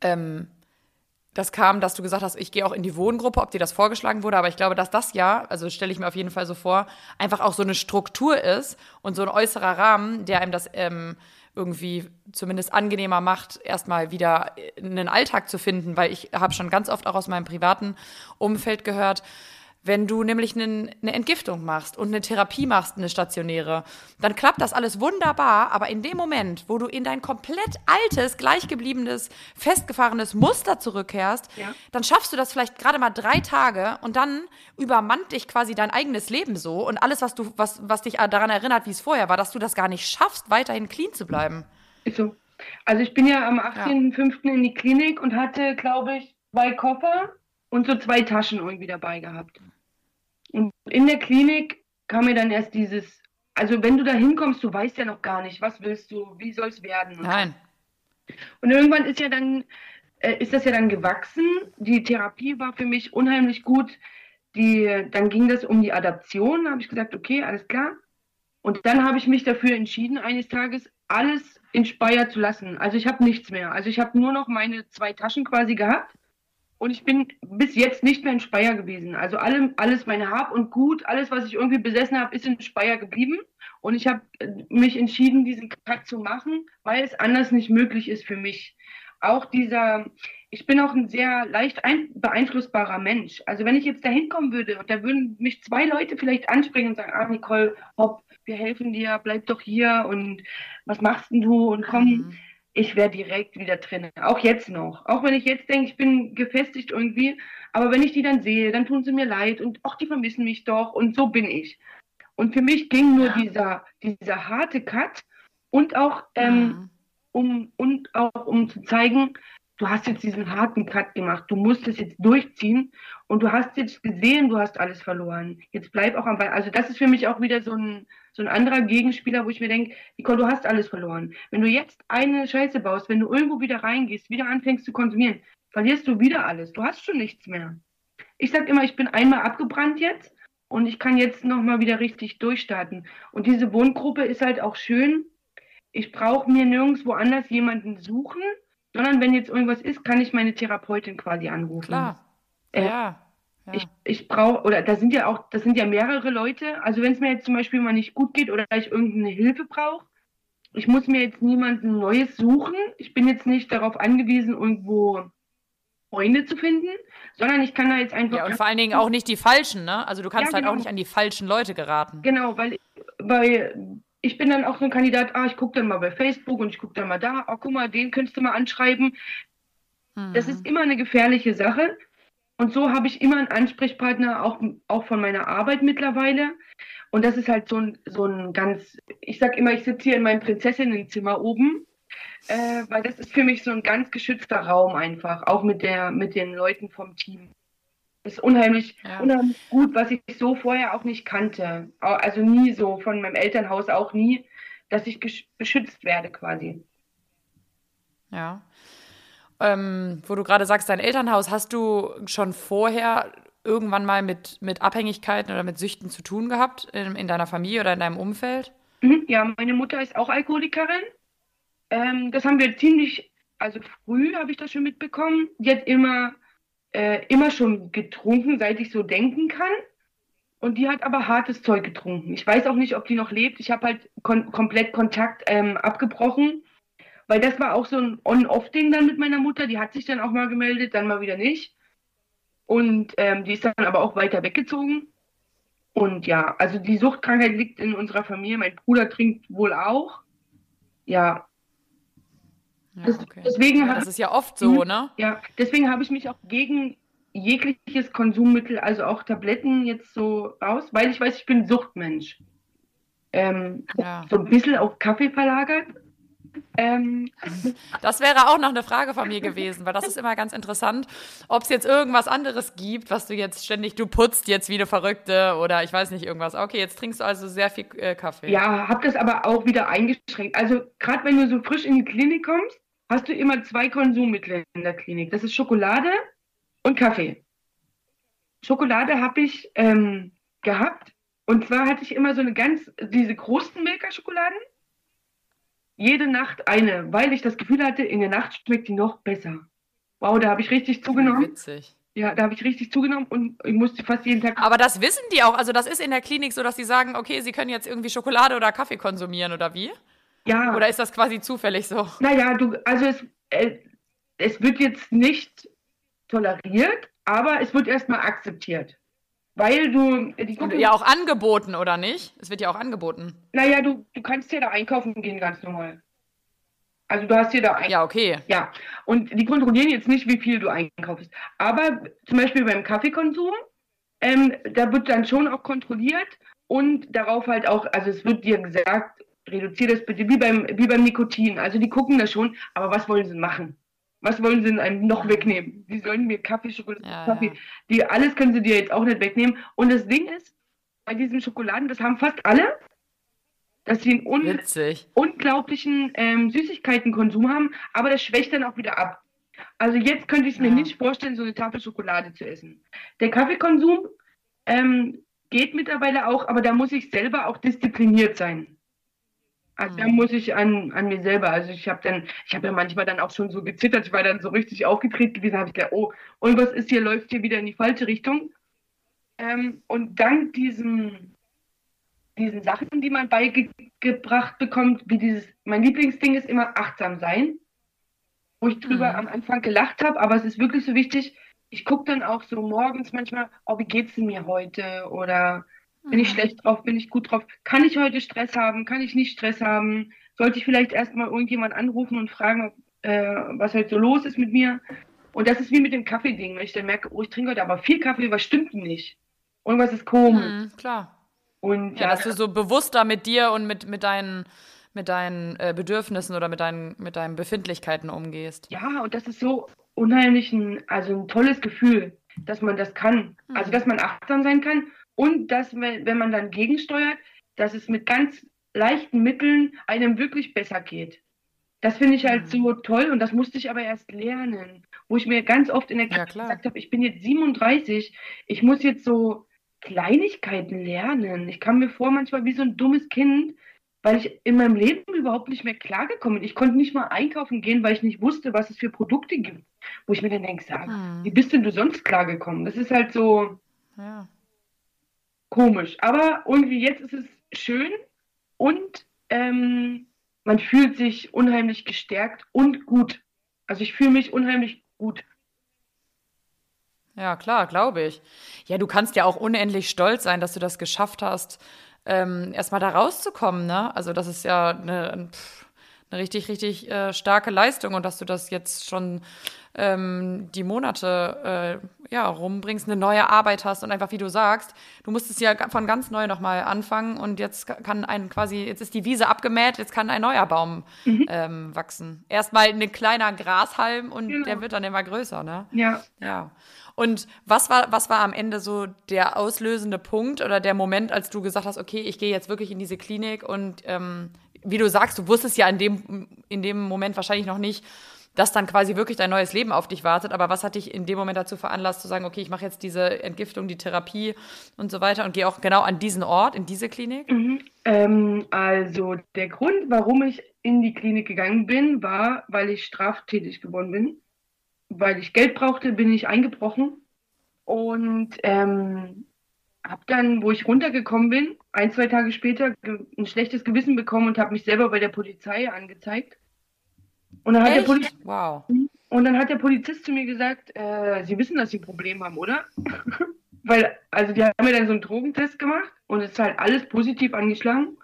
ähm, das kam, dass du gesagt hast, ich gehe auch in die Wohngruppe, ob dir das vorgeschlagen wurde, aber ich glaube, dass das ja, also stelle ich mir auf jeden Fall so vor, einfach auch so eine Struktur ist und so ein äußerer Rahmen, der einem das ähm, irgendwie zumindest angenehmer macht, erstmal wieder einen Alltag zu finden, weil ich habe schon ganz oft auch aus meinem privaten Umfeld gehört, wenn du nämlich eine, Entgiftung machst und eine Therapie machst, eine stationäre, dann klappt das alles wunderbar, aber in dem Moment, wo du in dein komplett altes, gleichgebliebenes, festgefahrenes Muster zurückkehrst, ja. dann schaffst du das vielleicht gerade mal drei Tage und dann übermannt dich quasi dein eigenes Leben so und alles, was du, was, was dich daran erinnert, wie es vorher war, dass du das gar nicht schaffst, weiterhin clean zu bleiben.
Ist so. Also ich bin ja am 18.05. Ja. in die Klinik und hatte, glaube ich, zwei Koffer und so zwei Taschen irgendwie dabei gehabt. Und in der Klinik kam mir dann erst dieses, also wenn du da hinkommst, du weißt ja noch gar nicht, was willst du, wie soll es werden.
Nein.
Und irgendwann ist ja dann, äh, ist das ja dann gewachsen. Die Therapie war für mich unheimlich gut. Die, dann ging das um die Adaption. Da habe ich gesagt, okay, alles klar. Und dann habe ich mich dafür entschieden, eines Tages alles in Speyer zu lassen. Also ich habe nichts mehr. Also ich habe nur noch meine zwei Taschen quasi gehabt und ich bin bis jetzt nicht mehr in Speyer gewesen. Also alle, alles, meine Hab und Gut, alles, was ich irgendwie besessen habe, ist in Speyer geblieben. Und ich habe äh, mich entschieden, diesen Cut zu machen, weil es anders nicht möglich ist für mich. Auch dieser, ich bin auch ein sehr leicht beeinflussbarer Mensch. Also wenn ich jetzt da hinkommen würde und da würden mich zwei Leute vielleicht ansprechen und sagen, ah Nicole, hopp, wir helfen dir, bleib doch hier und was machst denn du und komm, mhm ich wäre direkt wieder drin. Auch jetzt noch. Auch wenn ich jetzt denke, ich bin gefestigt irgendwie. Aber wenn ich die dann sehe, dann tun sie mir leid und ach, die vermissen mich doch. Und so bin ich. Und für mich ging nur ja. dieser, dieser harte Cut und auch, ähm, ja. um, und auch um zu zeigen, du hast jetzt diesen harten Cut gemacht, du musst es jetzt durchziehen und du hast jetzt gesehen, du hast alles verloren. Jetzt bleib auch am Ball. Also das ist für mich auch wieder so ein, so ein anderer Gegenspieler, wo ich mir denke, Nicole, du hast alles verloren. Wenn du jetzt eine Scheiße baust, wenn du irgendwo wieder reingehst, wieder anfängst zu konsumieren, verlierst du wieder alles. Du hast schon nichts mehr. Ich sage immer, ich bin einmal abgebrannt jetzt und ich kann jetzt nochmal wieder richtig durchstarten. Und diese Wohngruppe ist halt auch schön. Ich brauche mir nirgendwo anders jemanden suchen, sondern wenn jetzt irgendwas ist, kann ich meine Therapeutin quasi anrufen.
Klar. Äh, ja.
Ja. Ich, ich brauche, oder da sind ja auch, das sind ja mehrere Leute. Also wenn es mir jetzt zum Beispiel mal nicht gut geht oder ich irgendeine Hilfe brauche, ich muss mir jetzt niemanden Neues suchen. Ich bin jetzt nicht darauf angewiesen, irgendwo Freunde zu finden, sondern ich kann da jetzt einfach.
Ja, und vor allen Dingen auch nicht die falschen, ne? Also du kannst ja, genau. halt auch nicht an die falschen Leute geraten.
Genau, weil, weil ich bin dann auch so ein Kandidat, ah, ich gucke dann mal bei Facebook und ich gucke dann mal da, oh, guck mal, den könntest du mal anschreiben. Hm. Das ist immer eine gefährliche Sache. Und so habe ich immer einen Ansprechpartner, auch, auch von meiner Arbeit mittlerweile. Und das ist halt so ein, so ein ganz, ich sag immer, ich sitze hier in meinem Prinzessinnenzimmer oben, äh, weil das ist für mich so ein ganz geschützter Raum einfach, auch mit, der, mit den Leuten vom Team. Das ist unheimlich, ja. unheimlich gut, was ich so vorher auch nicht kannte. Also nie so, von meinem Elternhaus auch nie, dass ich beschützt werde quasi.
Ja. Ähm, wo du gerade sagst, dein Elternhaus, hast du schon vorher irgendwann mal mit, mit Abhängigkeiten oder mit Süchten zu tun gehabt in, in deiner Familie oder in deinem Umfeld?
Mhm, ja, meine Mutter ist auch Alkoholikerin. Ähm, das haben wir ziemlich, also früh habe ich das schon mitbekommen. Die hat immer, äh, immer schon getrunken, seit ich so denken kann. Und die hat aber hartes Zeug getrunken. Ich weiß auch nicht, ob die noch lebt. Ich habe halt kon komplett Kontakt ähm, abgebrochen weil das war auch so ein On-Off-Ding dann mit meiner Mutter. Die hat sich dann auch mal gemeldet, dann mal wieder nicht. Und ähm, die ist dann aber auch weiter weggezogen. Und ja, also die Suchtkrankheit liegt in unserer Familie. Mein Bruder trinkt wohl auch. Ja.
Ja okay. deswegen ja, das ist ja oft so, ne?
Ja, deswegen habe ich mich auch gegen jegliches Konsummittel, also auch Tabletten jetzt so raus, weil ich weiß, ich bin Suchtmensch. Ähm, ja. So ein bisschen auf Kaffee verlagert,
ähm, das wäre auch noch eine Frage von mir gewesen, weil das ist immer ganz interessant, ob es jetzt irgendwas anderes gibt, was du jetzt ständig, du putzt jetzt wie eine Verrückte oder ich weiß nicht irgendwas. Okay, jetzt trinkst du also sehr viel äh, Kaffee.
Ja, hab das aber auch wieder eingeschränkt. Also gerade wenn du so frisch in die Klinik kommst, hast du immer zwei Konsummittel in der Klinik. Das ist Schokolade und Kaffee. Schokolade habe ich ähm, gehabt und zwar hatte ich immer so eine ganz, diese großen Milka-Schokoladen jede Nacht eine, weil ich das Gefühl hatte, in der Nacht schmeckt die noch besser. Wow, da habe ich richtig zugenommen.
Witzig.
Ja, da habe ich richtig zugenommen und ich musste fast jeden Tag.
Aber das wissen die auch. Also, das ist in der Klinik so, dass sie sagen, okay, sie können jetzt irgendwie Schokolade oder Kaffee konsumieren oder wie?
Ja.
Oder ist das quasi zufällig so?
Naja, du, also es, äh, es wird jetzt nicht toleriert, aber es wird erstmal akzeptiert. Weil du.
Die gucken, ja auch angeboten, oder nicht? Es wird ja auch angeboten.
Naja, du, du kannst ja da einkaufen gehen, ganz normal. Also du hast hier da
ein. Ja, okay.
Ja. Und die kontrollieren jetzt nicht, wie viel du einkaufst. Aber zum Beispiel beim Kaffeekonsum, ähm, da wird dann schon auch kontrolliert und darauf halt auch, also es wird dir gesagt, reduziere das bitte, wie beim, wie beim Nikotin. Also die gucken das schon, aber was wollen sie machen? Was wollen sie denn einem noch wegnehmen? Die sollen mir Kaffee, Schokolade, ja, Kaffee. Ja. Die, alles können sie dir jetzt auch nicht wegnehmen. Und das Ding ist, bei diesen Schokoladen, das haben fast alle, dass sie einen un
Witzig.
unglaublichen ähm, Süßigkeitenkonsum haben, aber das schwächt dann auch wieder ab. Also jetzt könnte ich es mir
Ja.
nicht vorstellen, so eine Tafel Schokolade zu essen. Der Kaffeekonsum ähm, geht mittlerweile auch, aber da muss ich selber auch diszipliniert sein. Also da
Mhm.
muss ich an, an mir selber, also ich habe dann, ich habe ja manchmal dann auch schon so gezittert, ich war dann so richtig aufgedreht gewesen, habe ich gedacht, oh, irgendwas ist hier, läuft hier wieder in die falsche Richtung. Ähm, und dank diesem, diesen Sachen, die man beigebracht bekommt, wie dieses, mein Lieblingsding ist immer achtsam sein, wo ich drüber
Mhm.
am Anfang gelacht habe, aber es ist wirklich so wichtig, ich gucke dann auch so morgens manchmal, oh, wie geht's denn mir heute? Oder bin ich
Mhm.
schlecht drauf, bin ich gut drauf? Kann ich heute Stress haben? Kann ich nicht Stress haben? Sollte ich vielleicht erstmal irgendjemand anrufen und fragen, äh, was heute so los ist mit mir? Und das ist wie mit dem Kaffee-Ding, wenn ich dann merke, oh, ich trinke heute aber viel Kaffee, was stimmt denn nicht? Irgendwas ist komisch.
Mhm, klar.
Und
Ja, dass du so bewusster mit dir und mit, mit deinen, mit deinen äh, Bedürfnissen oder mit deinen, mit deinen Befindlichkeiten umgehst.
Ja, und das ist so unheimlich ein, also ein tolles Gefühl, dass man das kann.
Mhm.
Also, dass man achtsam sein kann und dass, wenn, man dann gegensteuert, dass es mit ganz leichten Mitteln einem wirklich besser geht. Das finde ich halt
Mhm.
so toll und das musste ich aber erst lernen, wo ich mir ganz oft in der
Ja,
Klasse
klar.
gesagt habe, ich bin jetzt 37, ich muss jetzt so Kleinigkeiten lernen. Ich kam mir vor manchmal wie so ein dummes Kind, weil ich in meinem Leben überhaupt nicht mehr klargekommen bin. Ich konnte nicht mal einkaufen gehen, weil ich nicht wusste, was es für Produkte gibt. Wo ich mir dann denke, sag,
Mhm.
wie bist denn du sonst klargekommen? Das ist halt so
Ja.
Komisch. Aber irgendwie jetzt ist es schön und ähm, man fühlt sich unheimlich gestärkt und gut. Also ich fühle mich unheimlich gut.
Ja, klar, glaube ich. Ja, du kannst ja auch unendlich stolz sein, dass du das geschafft hast, ähm, erstmal da rauszukommen, ne? Also das ist ja eine, pff, eine richtig, richtig äh, starke Leistung und dass du das jetzt schon ähm, die Monate äh, ja, rumbringst, eine neue Arbeit hast und einfach, wie du sagst, du musstest ja von ganz neu nochmal anfangen und jetzt kann ein quasi, jetzt ist die Wiese abgemäht, jetzt kann ein neuer Baum ähm, wachsen. Erstmal ein kleiner Grashalm und
Genau.
der wird dann immer größer, ne?
Ja.
Ja. Und was war, was war am Ende so der auslösende Punkt oder der Moment, als du gesagt hast, okay, ich gehe jetzt wirklich in diese Klinik und ähm, wie du sagst, du wusstest ja in dem, in dem Moment wahrscheinlich noch nicht, dass dann quasi wirklich dein neues Leben auf dich wartet. Aber was hat dich in dem Moment dazu veranlasst, zu sagen, okay, ich mache jetzt diese Entgiftung, die Therapie und so weiter und gehe auch genau an diesen Ort, in diese Klinik?
Mhm. Ähm, also der Grund, warum ich in die Klinik gegangen bin, war, weil ich straftätig geworden bin. Weil ich Geld brauchte, bin ich eingebrochen und ähm, habe dann, wo ich runtergekommen bin, ein, zwei Tage später ein schlechtes Gewissen bekommen und habe mich selber bei der Polizei angezeigt. Und dann hat der
Echt?
Poli
Wow.
und dann hat der Polizist zu mir gesagt, äh, Sie wissen, dass Sie ein Problem haben, oder? Weil, also die haben mir dann so einen Drogentest gemacht und es ist halt alles positiv angeschlagen.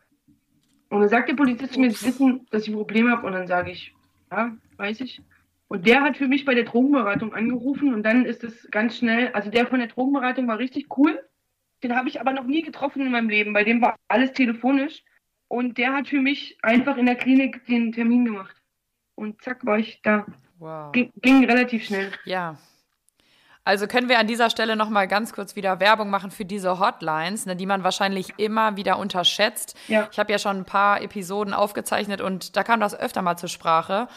Und dann sagt der Polizist zu mir, Sie wissen, dass ich ein Problem habe. Und dann sage ich, ja, weiß ich. Und der hat für mich bei der Drogenberatung angerufen und dann ist es ganz schnell, also der von der Drogenberatung war richtig cool. Den habe ich aber noch nie getroffen in meinem Leben. Bei dem war alles telefonisch. Und der hat für mich einfach in der Klinik den Termin gemacht. Und zack, war ich da.
Wow.
Ging, ging relativ schnell.
Ja. Also können wir an dieser Stelle noch mal ganz kurz wieder Werbung machen für diese Hotlines, ne, die man wahrscheinlich immer wieder unterschätzt.
Ja.
Ich habe ja schon ein paar Episoden aufgezeichnet und da kam das öfter mal zur Sprache,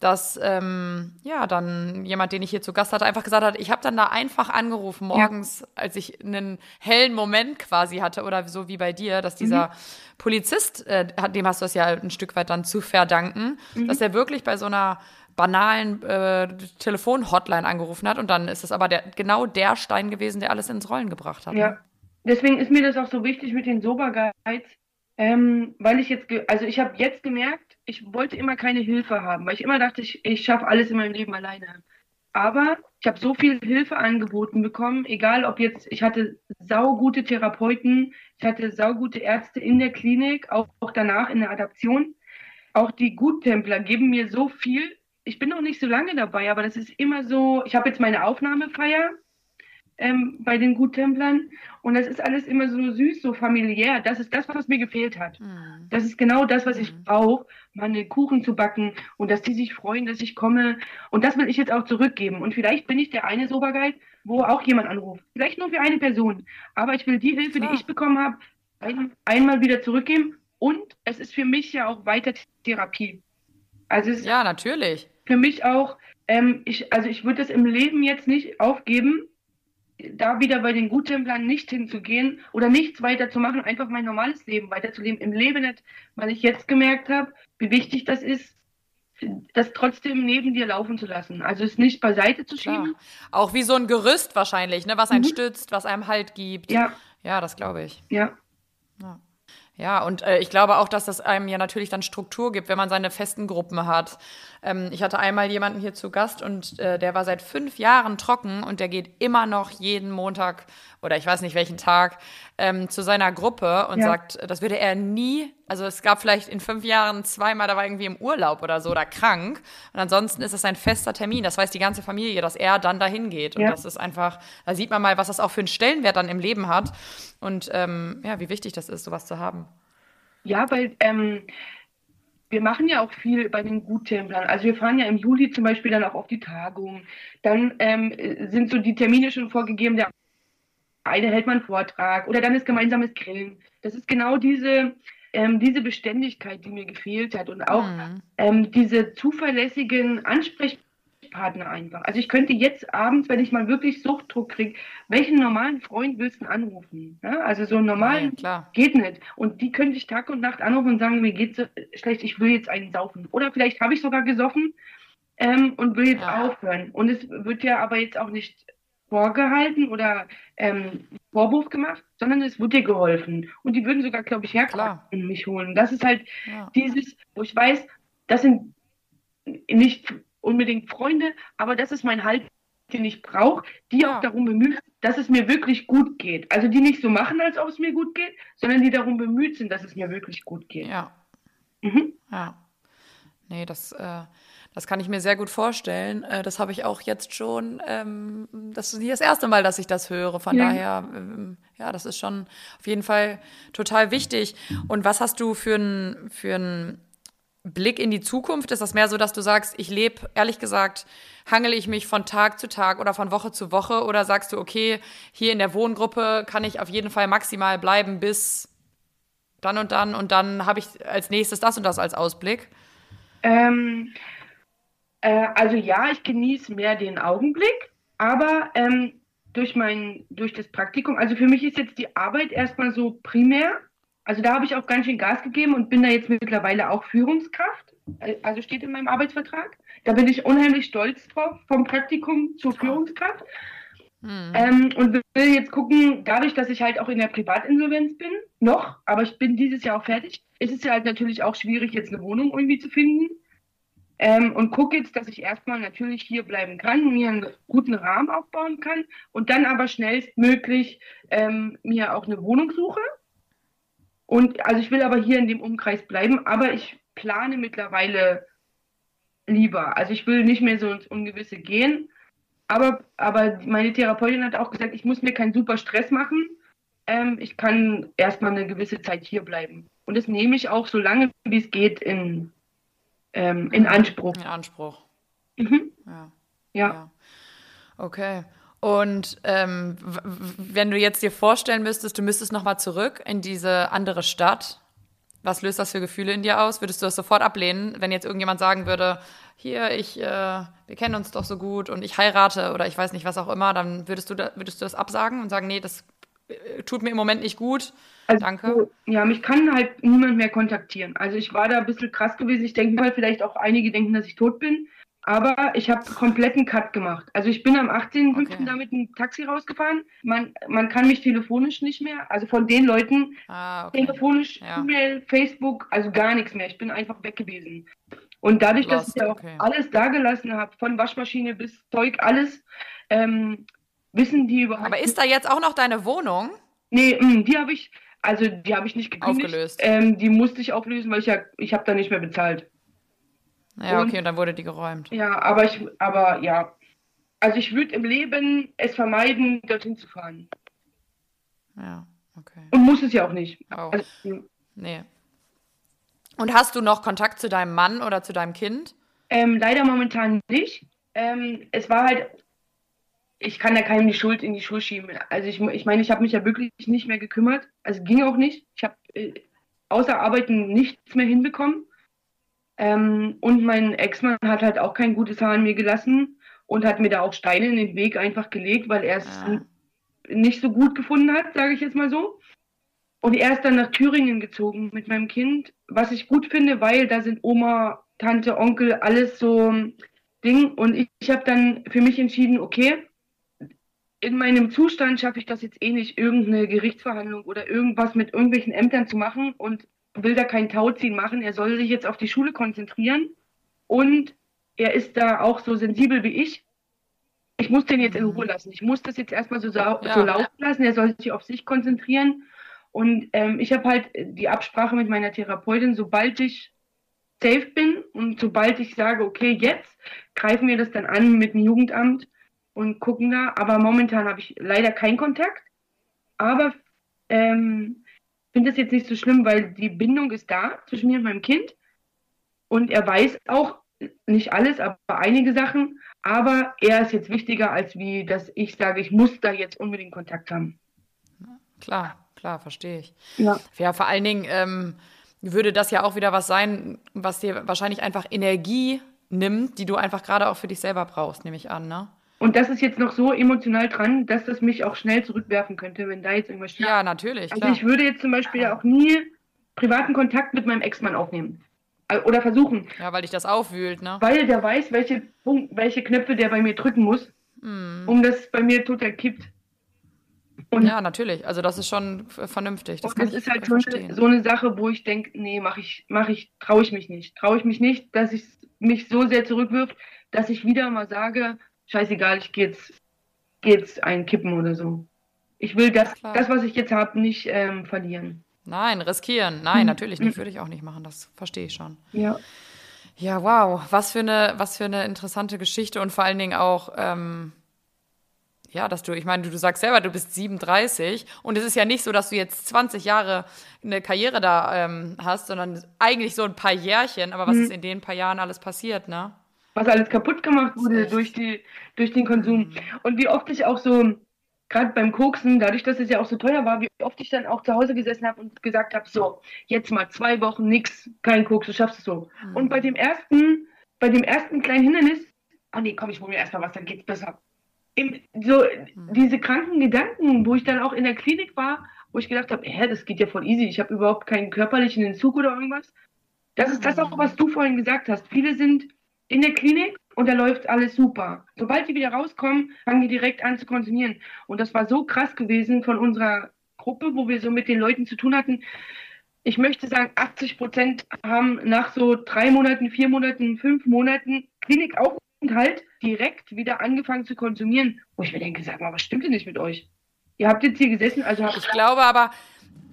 dass ähm, ja dann jemand, den ich hier zu Gast hatte, einfach gesagt hat, ich habe dann da einfach angerufen morgens, als ich einen hellen Moment quasi hatte oder so wie bei dir, dass dieser Polizist, äh, dem hast du es ja ein Stück weit dann zu verdanken, dass er wirklich bei so einer banalen äh, Telefon-Hotline angerufen hat und dann ist es aber der, genau der Stein gewesen, der alles ins Rollen gebracht hat.
Ja,
Ne?
deswegen ist mir das auch so wichtig mit den Sober-Guides, ähm, weil ich jetzt, also ich habe jetzt gemerkt, ich wollte immer keine Hilfe haben, weil ich immer dachte, ich, ich schaffe alles in meinem Leben alleine. Aber ich habe so viel Hilfe angeboten bekommen, egal ob jetzt, ich hatte saugute Therapeuten, ich hatte saugute Ärzte in der Klinik, auch, auch danach in der Adaption. Auch die Guttempler geben mir so viel. Ich bin noch nicht so lange dabei, aber das ist immer so, ich habe jetzt meine Aufnahmefeier ähm, bei den Guttemplern. Und das ist alles immer so süß, so familiär. Das ist das, was mir gefehlt hat.
Hm.
Das ist genau das, was ich brauche, mal einen Kuchen zu backen und dass die sich freuen, dass ich komme. Und das will ich jetzt auch zurückgeben. Und vielleicht bin ich der eine Soberguide, wo auch jemand anruft. Vielleicht nur für eine Person. Aber ich will die Hilfe, Klar. die ich bekommen habe, ein, einmal wieder zurückgeben. Und es ist für mich ja auch weiter Therapie.
Also ja, natürlich.
Für mich auch, ähm, ich, also ich würde es im Leben jetzt nicht aufgeben, da wieder bei den Guttemplern nicht hinzugehen oder nichts weiter zu machen, einfach mein normales Leben weiterzuleben. Im Leben nicht, weil ich jetzt gemerkt habe, wie wichtig das ist, das trotzdem neben dir laufen zu lassen. Also es nicht beiseite zu schieben. Klar.
Auch wie so ein Gerüst wahrscheinlich, ne? was einen mhm. stützt, was einem Halt gibt.
Ja.
Ja, das glaube ich.
Ja.
ja. Ja, und äh, ich glaube auch, dass das einem ja natürlich dann Struktur gibt, wenn man seine festen Gruppen hat. Ähm, ich hatte einmal jemanden hier zu Gast und äh, der war seit fünf Jahren trocken und der geht immer noch jeden Montag oder ich weiß nicht welchen Tag ähm, zu seiner Gruppe und ja. sagt, das würde er nie, also es gab vielleicht in fünf Jahren zweimal, da war irgendwie im Urlaub oder so oder krank und ansonsten ist es ein fester Termin, das weiß die ganze Familie, dass er dann dahin geht und ja. das ist einfach, da sieht man mal, was das auch für einen Stellenwert dann im Leben hat und ähm, ja, wie wichtig das ist, sowas zu haben.
Ja, weil ähm, wir machen ja auch viel bei den Guttemplern. Also wir fahren ja im Juli zum Beispiel dann auch auf die Tagung. Dann ähm, sind so die Termine schon vorgegeben, der eine hält mal einen Vortrag oder dann ist gemeinsames Grillen. Das ist genau diese, ähm, diese Beständigkeit, die mir gefehlt hat und auch mhm. ähm, diese zuverlässigen Ansprechpartner einfach. Also ich könnte jetzt abends, wenn ich mal wirklich Suchtdruck kriege, welchen normalen Freund willst du anrufen? Ja? Also so einen normalen ja, geht nicht. Und die könnte ich Tag und Nacht anrufen und sagen, mir geht's so schlecht, ich will jetzt einen saufen. Oder vielleicht habe ich sogar gesoffen ähm, und will jetzt ja. aufhören. Und es wird ja aber jetzt auch nicht vorgehalten oder ähm, Vorwurf gemacht, sondern es wurde dir geholfen. Und die würden sogar, glaube ich, herkommen und mich holen. Das ist halt ja. dieses, wo ich weiß, das sind nicht unbedingt Freunde, aber das ist mein Halt, den ich brauche, die ja. auch darum bemüht, dass es mir wirklich gut geht. Also die nicht so machen, als ob es mir gut geht, sondern die darum bemüht sind, dass es mir wirklich gut geht.
Ja. Mhm. Ja. Nee, das, äh, das kann ich mir sehr gut vorstellen. Äh, das habe ich auch jetzt schon. Ähm, das ist nicht das erste Mal, dass ich das höre. Von ja. daher, ähm, ja, das ist schon auf jeden Fall total wichtig. Und was hast du für einen für Blick in die Zukunft? Ist das mehr so, dass du sagst, ich lebe, ehrlich gesagt, hangele ich mich von Tag zu Tag oder von Woche zu Woche? Oder sagst du, okay, hier in der Wohngruppe kann ich auf jeden Fall maximal bleiben bis dann und dann und dann habe ich als nächstes das und das als Ausblick?
Ähm, äh, also ja, ich genieße mehr den Augenblick, aber ähm, durch mein, durch das Praktikum, also für mich ist jetzt die Arbeit erstmal so primär. Also da habe ich auch ganz schön Gas gegeben und bin da jetzt mittlerweile auch Führungskraft. Äh, also steht in meinem Arbeitsvertrag. Da bin ich unheimlich stolz drauf, vom Praktikum zur Führungskraft. Mhm. Ähm, und will jetzt gucken, dadurch, dass ich halt auch in der Privatinsolvenz bin, noch, aber ich bin dieses Jahr auch fertig, ist es ja halt natürlich auch schwierig, jetzt eine Wohnung irgendwie zu finden. Ähm, und gucke jetzt, dass ich erstmal natürlich hier bleiben kann, mir einen guten Rahmen aufbauen kann und dann aber schnellstmöglich ähm, mir auch eine Wohnung suche. Und also ich will aber hier in dem Umkreis bleiben, aber ich plane mittlerweile lieber. Also ich will nicht mehr so ins Ungewisse gehen. Aber, aber meine Therapeutin hat auch gesagt, ich muss mir keinen super Stress machen. Ähm, ich kann erstmal eine gewisse Zeit hier bleiben. Und das nehme ich auch so lange, wie es geht, in, ähm, in Anspruch.
In Anspruch.
Mhm.
Ja. ja. ja. Okay. Und ähm, wenn du jetzt dir vorstellen müsstest, du müsstest nochmal zurück in diese andere Stadt, was löst das für Gefühle in dir aus? Würdest du das sofort ablehnen, wenn jetzt irgendjemand sagen würde, hier, ich, äh, wir kennen uns doch so gut und ich heirate oder ich weiß nicht was auch immer, dann würdest du, da, würdest du das absagen und sagen, nee, das äh, tut mir im Moment nicht gut. Also, Danke.
Ja, mich kann halt niemand mehr kontaktieren. Also ich war da ein bisschen krass gewesen. Ich denke mal, vielleicht auch einige denken, dass ich tot bin. Aber ich habe kompletten Cut gemacht. Also ich bin am 18.05. Okay. da mit einem Taxi rausgefahren. Man, man kann mich telefonisch nicht mehr, also von den Leuten, ah, okay. telefonisch, ja. E-Mail, Facebook, also gar nichts mehr. Ich bin einfach weg gewesen. Und dadurch, Lost, dass ich ja auch okay. alles da gelassen habe, von Waschmaschine bis Zeug, alles, ähm, wissen die überhaupt.
Aber ist da jetzt auch noch deine Wohnung?
Nee, mh, hm, die habe ich, also die habe ich nicht gekündigt. Aufgelöst. Ähm, die musste ich auflösen, weil ich ja, ich habe da nicht mehr bezahlt.
Ja, okay, und dann wurde die geräumt.
Ja, aber ich, aber ja. Also ich würde im Leben es vermeiden, dorthin zu fahren.
Ja, okay.
Und muss es ja auch nicht.
Oh. Also, nee. Und hast du noch Kontakt zu deinem Mann oder zu deinem Kind?
Ähm, leider momentan nicht. Ähm, es war halt ich kann da keinem die Schuld in die Schuhe schieben. Also ich, ich meine, ich habe mich ja wirklich nicht mehr gekümmert. Also ging auch nicht. Ich habe äh, außer Arbeiten nichts mehr hinbekommen. Ähm, und mein Ex-Mann hat halt auch kein gutes Haar an mir gelassen und hat mir da auch Steine in den Weg einfach gelegt, weil er es ah. nicht so gut gefunden hat, sage ich jetzt mal so. Und er ist dann nach Thüringen gezogen mit meinem Kind, was ich gut finde, weil da sind Oma, Tante, Onkel, alles so Ding. Und ich, ich habe dann für mich entschieden, okay, in meinem Zustand schaffe ich das jetzt eh nicht, irgendeine Gerichtsverhandlung oder irgendwas mit irgendwelchen Ämtern zu machen und will da kein Tauziehen machen. Er soll sich jetzt auf die Schule konzentrieren und er ist da auch so sensibel wie ich. Ich muss den jetzt in Ruhe lassen. Ich muss das jetzt erstmal so, ja. so laufen lassen. Er soll sich auf sich konzentrieren. Und ähm, ich habe halt die Absprache mit meiner Therapeutin, sobald ich safe bin und sobald ich sage, okay, jetzt greifen wir das dann an mit dem Jugendamt und gucken da. Aber momentan habe ich leider keinen Kontakt. Aber ähm, finde das jetzt nicht so schlimm, weil die Bindung ist da zwischen mir und meinem Kind. Und er weiß auch nicht alles, aber einige Sachen. Aber er ist jetzt wichtiger, als wie, dass ich sage, ich muss da jetzt unbedingt Kontakt haben.
Klar, klar, verstehe ich. Ja, ja vor allen Dingen ähm, würde das ja auch wieder was sein, was dir wahrscheinlich einfach Energie nimmt, die du einfach gerade auch für dich selber brauchst, nehme ich an, ne?
Und das ist jetzt noch so emotional dran, dass das mich auch schnell zurückwerfen könnte, wenn da jetzt irgendwas
steht. Ja, natürlich.
Also klar. ich würde jetzt zum Beispiel ja. auch nie privaten Kontakt mit meinem Ex-Mann aufnehmen. Äh, oder versuchen.
Ja, weil dich das aufwühlt, ne?
Weil der weiß, welche, welche Knöpfe der bei mir drücken muss, mm. um das bei mir total kippt.
Und ja, natürlich. Also das ist schon vernünftig.
Das, das ist halt schon so eine Sache, wo ich denke, nee, mache ich, mache ich, traue ich mich nicht. Traue ich mich nicht, dass ich mich so sehr zurückwirft, dass ich wieder mal sage, scheißegal, ich gehe jetzt, geh jetzt einkippen oder so. Ich will das, das was ich jetzt habe, nicht ähm, verlieren.
Nein, riskieren. Nein, hm. natürlich nicht. Würde ich auch nicht machen. Das verstehe ich schon.
Ja.
Ja, wow. Was für eine, was für eine interessante Geschichte und vor allen Dingen auch, ähm, ja, dass du, ich meine, du, du sagst selber, du bist 37 und es ist ja nicht so, dass du jetzt 20 Jahre eine Karriere da ähm, hast, sondern eigentlich so ein paar Jährchen. Aber was mhm. ist in den paar Jahren alles passiert, ne?
Was alles kaputt gemacht wurde durch, die, durch den Konsum. Mhm. Und wie oft ich auch so, gerade beim Koksen, dadurch, dass es ja auch so teuer war, wie oft ich dann auch zu Hause gesessen habe und gesagt habe, so, jetzt mal zwei Wochen nix, kein Koks, du schaffst es so. Mhm. Und bei dem ersten, bei dem ersten kleinen Hindernis, oh nee, komm, ich hole mir erstmal was, dann geht's besser. Im, so mhm. diese kranken Gedanken, wo ich dann auch in der Klinik war, wo ich gedacht habe, hä, das geht ja voll easy, ich habe überhaupt keinen körperlichen Entzug oder irgendwas. Das ist das auch, was du vorhin gesagt hast. Viele sind in der Klinik und da läuft alles super. Sobald die wieder rauskommen, fangen die direkt an zu konsumieren. Und das war so krass gewesen von unserer Gruppe, wo wir so mit den Leuten zu tun hatten. Ich möchte sagen, 80 Prozent haben nach so drei Monaten, vier Monaten, fünf Monaten Klinikaufenthalt direkt wieder angefangen zu konsumieren. Wo ich mir denke, sag mal, was stimmt denn nicht mit euch? Ihr habt jetzt hier gesessen, also
Ich glaube aber,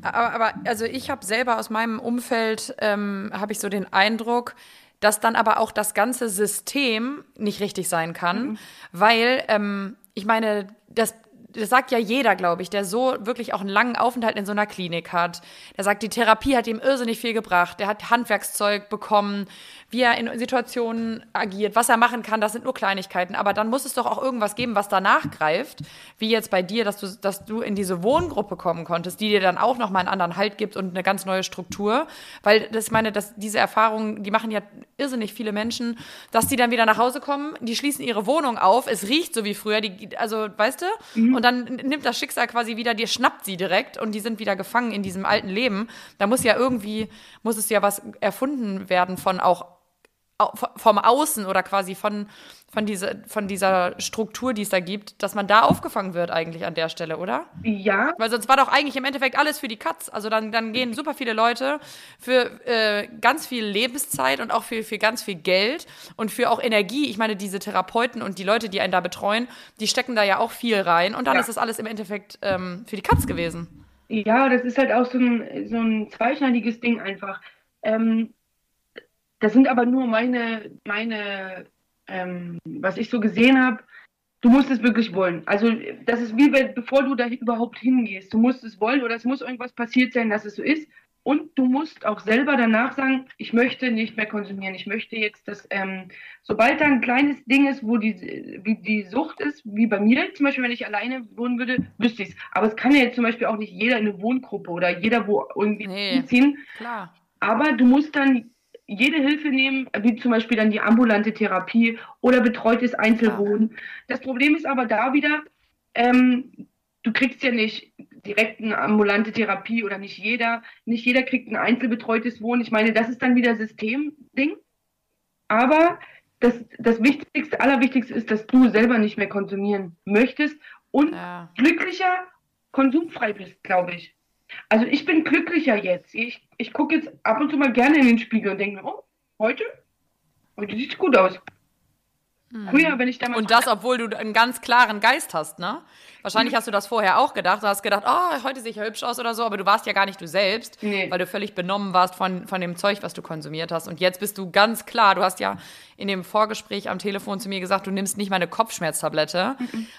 aber, aber also ich habe selber aus meinem Umfeld, ähm, habe ich so den Eindruck, dass dann aber auch das ganze System nicht richtig sein kann, mhm. weil ähm, ich meine, das das sagt ja jeder, glaube ich, der so wirklich auch einen langen Aufenthalt in so einer Klinik hat. Der sagt, die Therapie hat ihm irrsinnig viel gebracht. Der hat Handwerkszeug bekommen, wie er in Situationen agiert, was er machen kann, das sind nur Kleinigkeiten. Aber dann muss es doch auch irgendwas geben, was danach greift, wie jetzt bei dir, dass du, dass du in diese Wohngruppe kommen konntest, die dir dann auch nochmal einen anderen Halt gibt und eine ganz neue Struktur. Weil das meine, dass diese Erfahrungen, die machen ja irrsinnig viele Menschen, dass die dann wieder nach Hause kommen, die schließen ihre Wohnung auf, es riecht so wie früher, die, also weißt du, mhm. und dann nimmt das Schicksal quasi wieder, dir schnappt sie direkt und die sind wieder gefangen in diesem alten Leben. Da muss ja irgendwie, muss es ja was erfunden werden von auch vom Außen oder quasi von, von, diese, von dieser Struktur, die es da gibt, dass man da aufgefangen wird eigentlich an der Stelle, oder?
Ja.
Weil sonst war doch eigentlich im Endeffekt alles für die Katz. Also dann, dann gehen super viele Leute für äh, ganz viel Lebenszeit und auch für, für ganz viel Geld und für auch Energie. Ich meine, diese Therapeuten und die Leute, die einen da betreuen, die stecken da ja auch viel rein. Und dann ja. ist das alles im Endeffekt ähm, für die Katz gewesen.
Ja, das ist halt auch so ein, so ein zweischneidiges Ding einfach. Ähm, das sind aber nur meine, meine ähm, was ich so gesehen habe. Du musst es wirklich wollen. Also das ist wie, bevor du da überhaupt hingehst. Du musst es wollen oder es muss irgendwas passiert sein, dass es so ist. Und du musst auch selber danach sagen, ich möchte nicht mehr konsumieren. Ich möchte jetzt, dass, ähm, sobald da ein kleines Ding ist, wo die, wie die Sucht ist, wie bei mir zum Beispiel, wenn ich alleine wohnen würde, wüsste ich es. Aber es kann ja jetzt zum Beispiel auch nicht jeder in eine Wohngruppe oder jeder wo irgendwie
Nee,
ziehen.
klar.
Aber du musst dann jede Hilfe nehmen, wie zum Beispiel dann die ambulante Therapie oder betreutes Einzelwohnen. Das Problem ist aber da wieder, ähm, du kriegst ja nicht direkt eine ambulante Therapie oder nicht jeder, nicht jeder kriegt ein einzelbetreutes Wohnen. Ich meine, das ist dann wieder Systemding. Aber das, das Wichtigste, Allerwichtigste ist, dass du selber nicht mehr konsumieren möchtest und
Ja.
glücklicher, konsumfrei bist, glaube ich. Also ich bin glücklicher jetzt. Ich, ich gucke jetzt ab und zu mal gerne in den Spiegel und denke mir, oh, heute? Heute sieht's gut aus. Früher, wenn ich damals.
Und das, obwohl du einen ganz klaren Geist hast, ne? Wahrscheinlich hast du das vorher auch gedacht. Du hast gedacht, oh, heute sehe ich ja hübsch aus oder so, aber du warst ja gar nicht du selbst,
Nee.
weil du völlig benommen warst von, von dem Zeug, was du konsumiert hast. Und jetzt bist du ganz klar, du hast ja in dem Vorgespräch am Telefon zu mir gesagt, du nimmst nicht mal eine Kopfschmerztablette.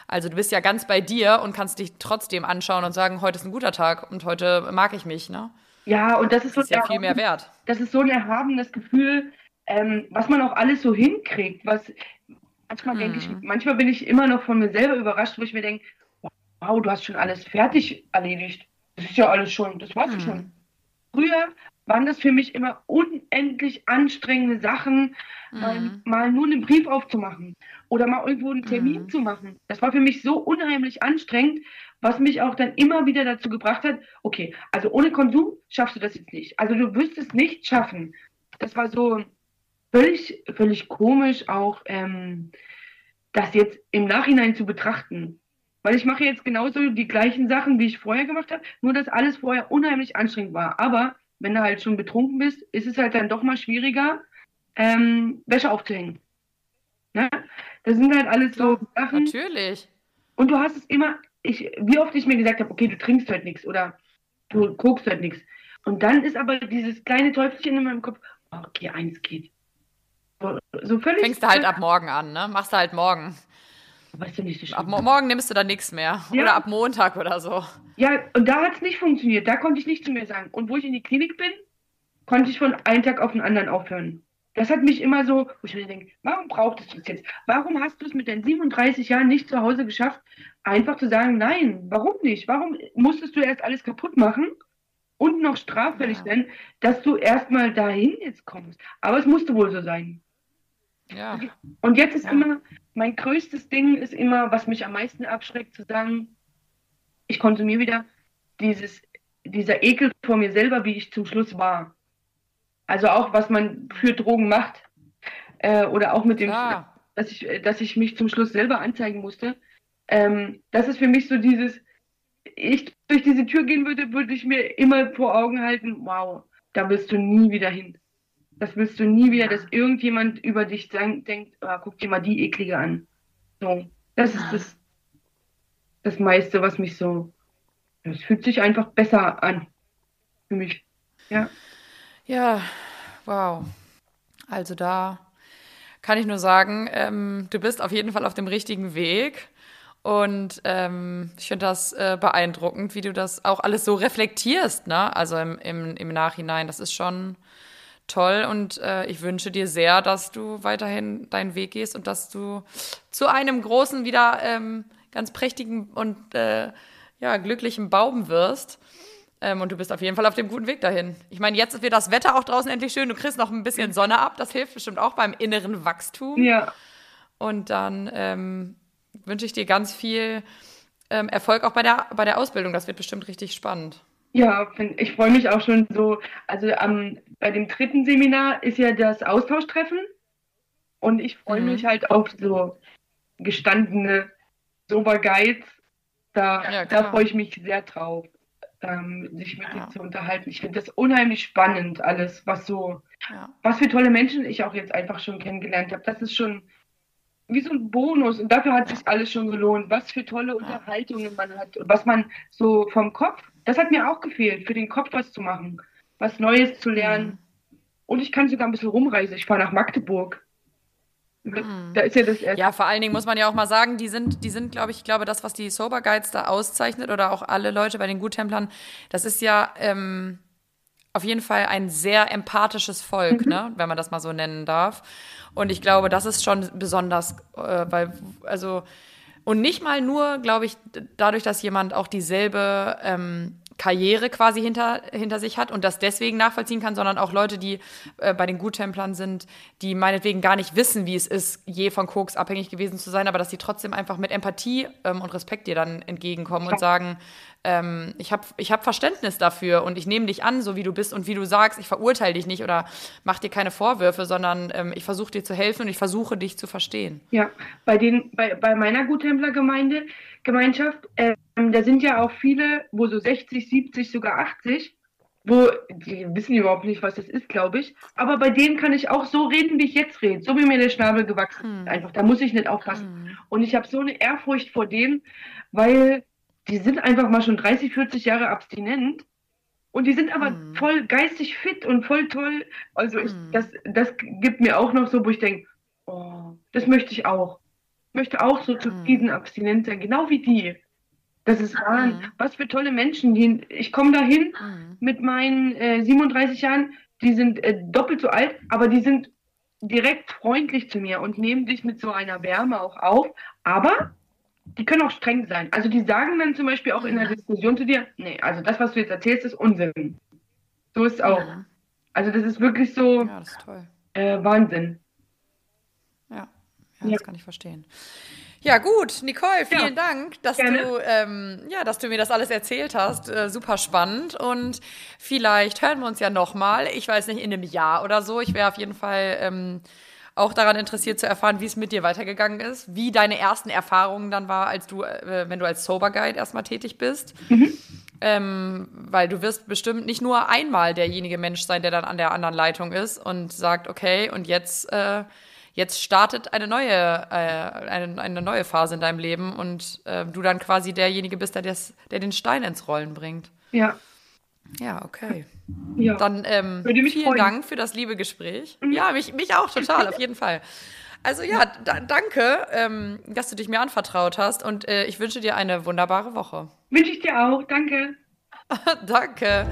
Also du bist ja ganz bei dir und kannst dich trotzdem anschauen und sagen, heute ist ein guter Tag und heute mag ich mich, ne?
ja, und das ist so
Das ist ja viel mehr wert.
das ist so ein erhabenes Gefühl, ähm, was man auch alles so hinkriegt. Was manchmal denke ich, manchmal bin ich immer noch von mir selber überrascht, wo ich mir denke, wow, du hast schon alles fertig erledigt. Das ist ja alles schon, das war's ja schon. Früher waren das für mich immer unendlich anstrengende Sachen, mal, mal nur einen Brief aufzumachen oder mal irgendwo einen Termin zu machen. Das war für mich so unheimlich anstrengend, was mich auch dann immer wieder dazu gebracht hat, okay, also ohne Konsum schaffst du das jetzt nicht. Also du wirst es nicht schaffen. Das war so völlig, völlig komisch auch, ähm, das jetzt im Nachhinein zu betrachten. Weil ich mache jetzt genauso die gleichen Sachen, wie ich vorher gemacht habe, nur dass alles vorher unheimlich anstrengend war. Aber wenn du halt schon betrunken bist, ist es halt dann doch mal schwieriger, ähm, Wäsche aufzuhängen. Ne? Das sind halt alles so Sachen.
Natürlich.
Und du hast es immer, ich, wie oft ich mir gesagt habe, okay, du trinkst heute nichts oder du guckst heute nichts. Und dann ist aber dieses kleine Teufelchen in meinem Kopf, oh, okay, eins geht. So, völlig.
Fängst du halt ab morgen an, ne? Machst du halt morgen.
Weißt du nicht, so
Ab mo morgen nimmst du dann nichts mehr.
Ja.
Oder ab Montag oder so.
Ja, und da hat es nicht funktioniert. Da konnte ich nicht zu mir sagen. Und wo ich in die Klinik bin, konnte ich von einem Tag auf den anderen aufhören. Das hat mich immer so, wo ich mir denke, warum brauchtest du es jetzt? Warum hast du es mit deinen 37 Jahren nicht zu Hause geschafft, einfach zu sagen, nein, warum nicht? Warum musstest du erst alles kaputt machen und noch straffällig
Ja.
sein, dass du erstmal dahin jetzt kommst? Aber es musste wohl so sein.
Ja.
Und jetzt ist
Ja.
immer, mein größtes Ding ist immer, was mich am meisten abschreckt, zu sagen, ich konsumiere wieder dieses, dieser Ekel vor mir selber, wie ich zum Schluss war. Also auch, was man für Drogen macht. Äh, oder auch mit dem,
Klar.
dass ich, dass ich mich zum Schluss selber anzeigen musste. Ähm, das ist für mich so dieses, ich durch diese Tür gehen würde, würde ich mir immer vor Augen halten, wow, da willst du nie wieder hin. Das willst du nie wieder, dass irgendjemand über dich denkt, ah, guck dir mal die eklige an. So, das ist das, das meiste, was mich so, das fühlt sich einfach besser an. Für mich. Ja.
Ja, wow. Also da kann ich nur sagen, ähm, du bist auf jeden Fall auf dem richtigen Weg. Und ähm, ich finde das äh, beeindruckend, wie du das auch alles so reflektierst, ne? Also im, im, im Nachhinein. Das ist schon toll und äh, ich wünsche dir sehr, dass du weiterhin deinen Weg gehst und dass du zu einem großen, wieder ähm, ganz prächtigen und äh, ja, glücklichen Baum wirst. Ähm, und du bist auf jeden Fall auf dem guten Weg dahin. Ich meine, jetzt wird das Wetter auch draußen endlich schön. Du kriegst noch ein bisschen Sonne ab. Das hilft bestimmt auch beim inneren Wachstum.
Ja.
Und dann ähm, wünsche ich dir ganz viel ähm, Erfolg auch bei der, bei der Ausbildung. Das wird bestimmt richtig spannend.
Ja, find- ich freue mich auch schon so. Also am, bei dem dritten Seminar ist ja das Austauschtreffen und ich freue
Mhm.
mich halt auf so gestandene Sober-Guides. Da,
Ja,
da freue ich mich sehr drauf, ähm, sich mit
Ja.
denen zu unterhalten. Ich finde das unheimlich spannend, alles, was so,
Ja.
was für tolle Menschen ich auch jetzt einfach schon kennengelernt habe. Das ist schon wie so ein Bonus und dafür hat sich alles schon gelohnt. Was für tolle Unterhaltungen man hat und was man so vom Kopf, das hat mir auch gefehlt, für den Kopf was zu machen, was Neues zu lernen. Und ich kann sogar ein bisschen rumreisen. Ich fahre nach Magdeburg. Da ist ja das erste.
Ja, vor allen Dingen muss man ja auch mal sagen, die sind, die sind, glaube ich, ich glaube, das, was die Sober Guides da auszeichnet oder auch alle Leute bei den Guttemplern, das ist ja ähm, auf jeden Fall ein sehr empathisches Volk, mhm. ne, wenn man das mal so nennen darf. Und ich glaube, das ist schon besonders, äh, weil, also, und nicht mal nur, glaube ich, dadurch, dass jemand auch dieselbe ähm, Karriere quasi hinter, hinter sich hat und das deswegen nachvollziehen kann, sondern auch Leute, die äh, bei den Guttemplern sind, die meinetwegen gar nicht wissen, wie es ist, je von Koks abhängig gewesen zu sein, aber dass sie trotzdem einfach mit Empathie ähm, und Respekt dir dann entgegenkommen und sagen, ähm, ich habe ich hab Verständnis dafür und ich nehme dich an, so wie du bist und wie du sagst, ich verurteile dich nicht oder mach dir keine Vorwürfe, sondern ähm, ich versuche dir zu helfen und ich versuche dich zu verstehen.
Ja, bei, den, bei, bei meiner Guttemplergemeinde Gemeinschaft, ähm, da sind ja auch viele, wo so 60, 70, sogar 80, wo die wissen überhaupt nicht, was das ist, glaube ich. Aber bei denen kann ich auch so reden, wie ich jetzt rede, so wie mir der Schnabel gewachsen ist. Hm. Einfach, da muss ich nicht aufpassen. Hm. Und ich habe so eine Ehrfurcht vor denen, weil die sind einfach mal schon 30, 40 Jahre abstinent und die sind aber mhm. voll geistig fit und voll toll. Also ich, mhm. das, das gibt mir auch noch so, wo ich denke, oh, das möchte ich auch. Ich möchte auch so zufrieden mhm. abstinent sein, genau wie die. Das ist wahr. Mhm. Was für tolle Menschen. Die, ich komme dahin mhm. mit meinen äh, 37 Jahren, die sind äh, doppelt so alt, aber die sind direkt freundlich zu mir und nehmen dich mit so einer Wärme auch auf. Aber die können auch streng sein. Also die sagen dann zum Beispiel auch in der Diskussion zu dir, nee, also das, was du jetzt erzählst, ist Unsinn. So ist es auch. Ja. Also das ist wirklich so
ja, das ist.
Äh, Wahnsinn.
Ja. ja, das kann ich verstehen. Ja, gut, Nicole, vielen ja, Dank, dass du, ähm, ja, dass du mir das alles erzählt hast. Äh, super spannend. Und vielleicht hören wir uns ja nochmal. Ich weiß nicht, in einem Jahr oder so. Ich wäre auf jeden Fall ähm, auch daran interessiert zu erfahren, wie es mit dir weitergegangen ist, wie deine ersten Erfahrungen dann war, als du, äh, wenn du als Sober Guide erstmal tätig bist. Mhm. Ähm, weil du wirst bestimmt nicht nur einmal derjenige Mensch sein, der dann an der anderen Leitung ist und sagt, okay, und jetzt, äh, jetzt startet eine neue, äh, eine, eine neue Phase in deinem Leben und äh, du dann quasi derjenige bist, der, des, der den Stein ins Rollen bringt.
Ja.
Ja, okay. Ja. Dann ähm, vielen freuen. Dank für das liebe Gespräch. Mhm. Ja, mich, mich auch total, auf jeden Fall. Also ja, da, danke, ähm, dass du dich mir anvertraut hast und äh, ich wünsche dir eine wunderbare Woche.
Wünsche ich dir auch, danke.
danke.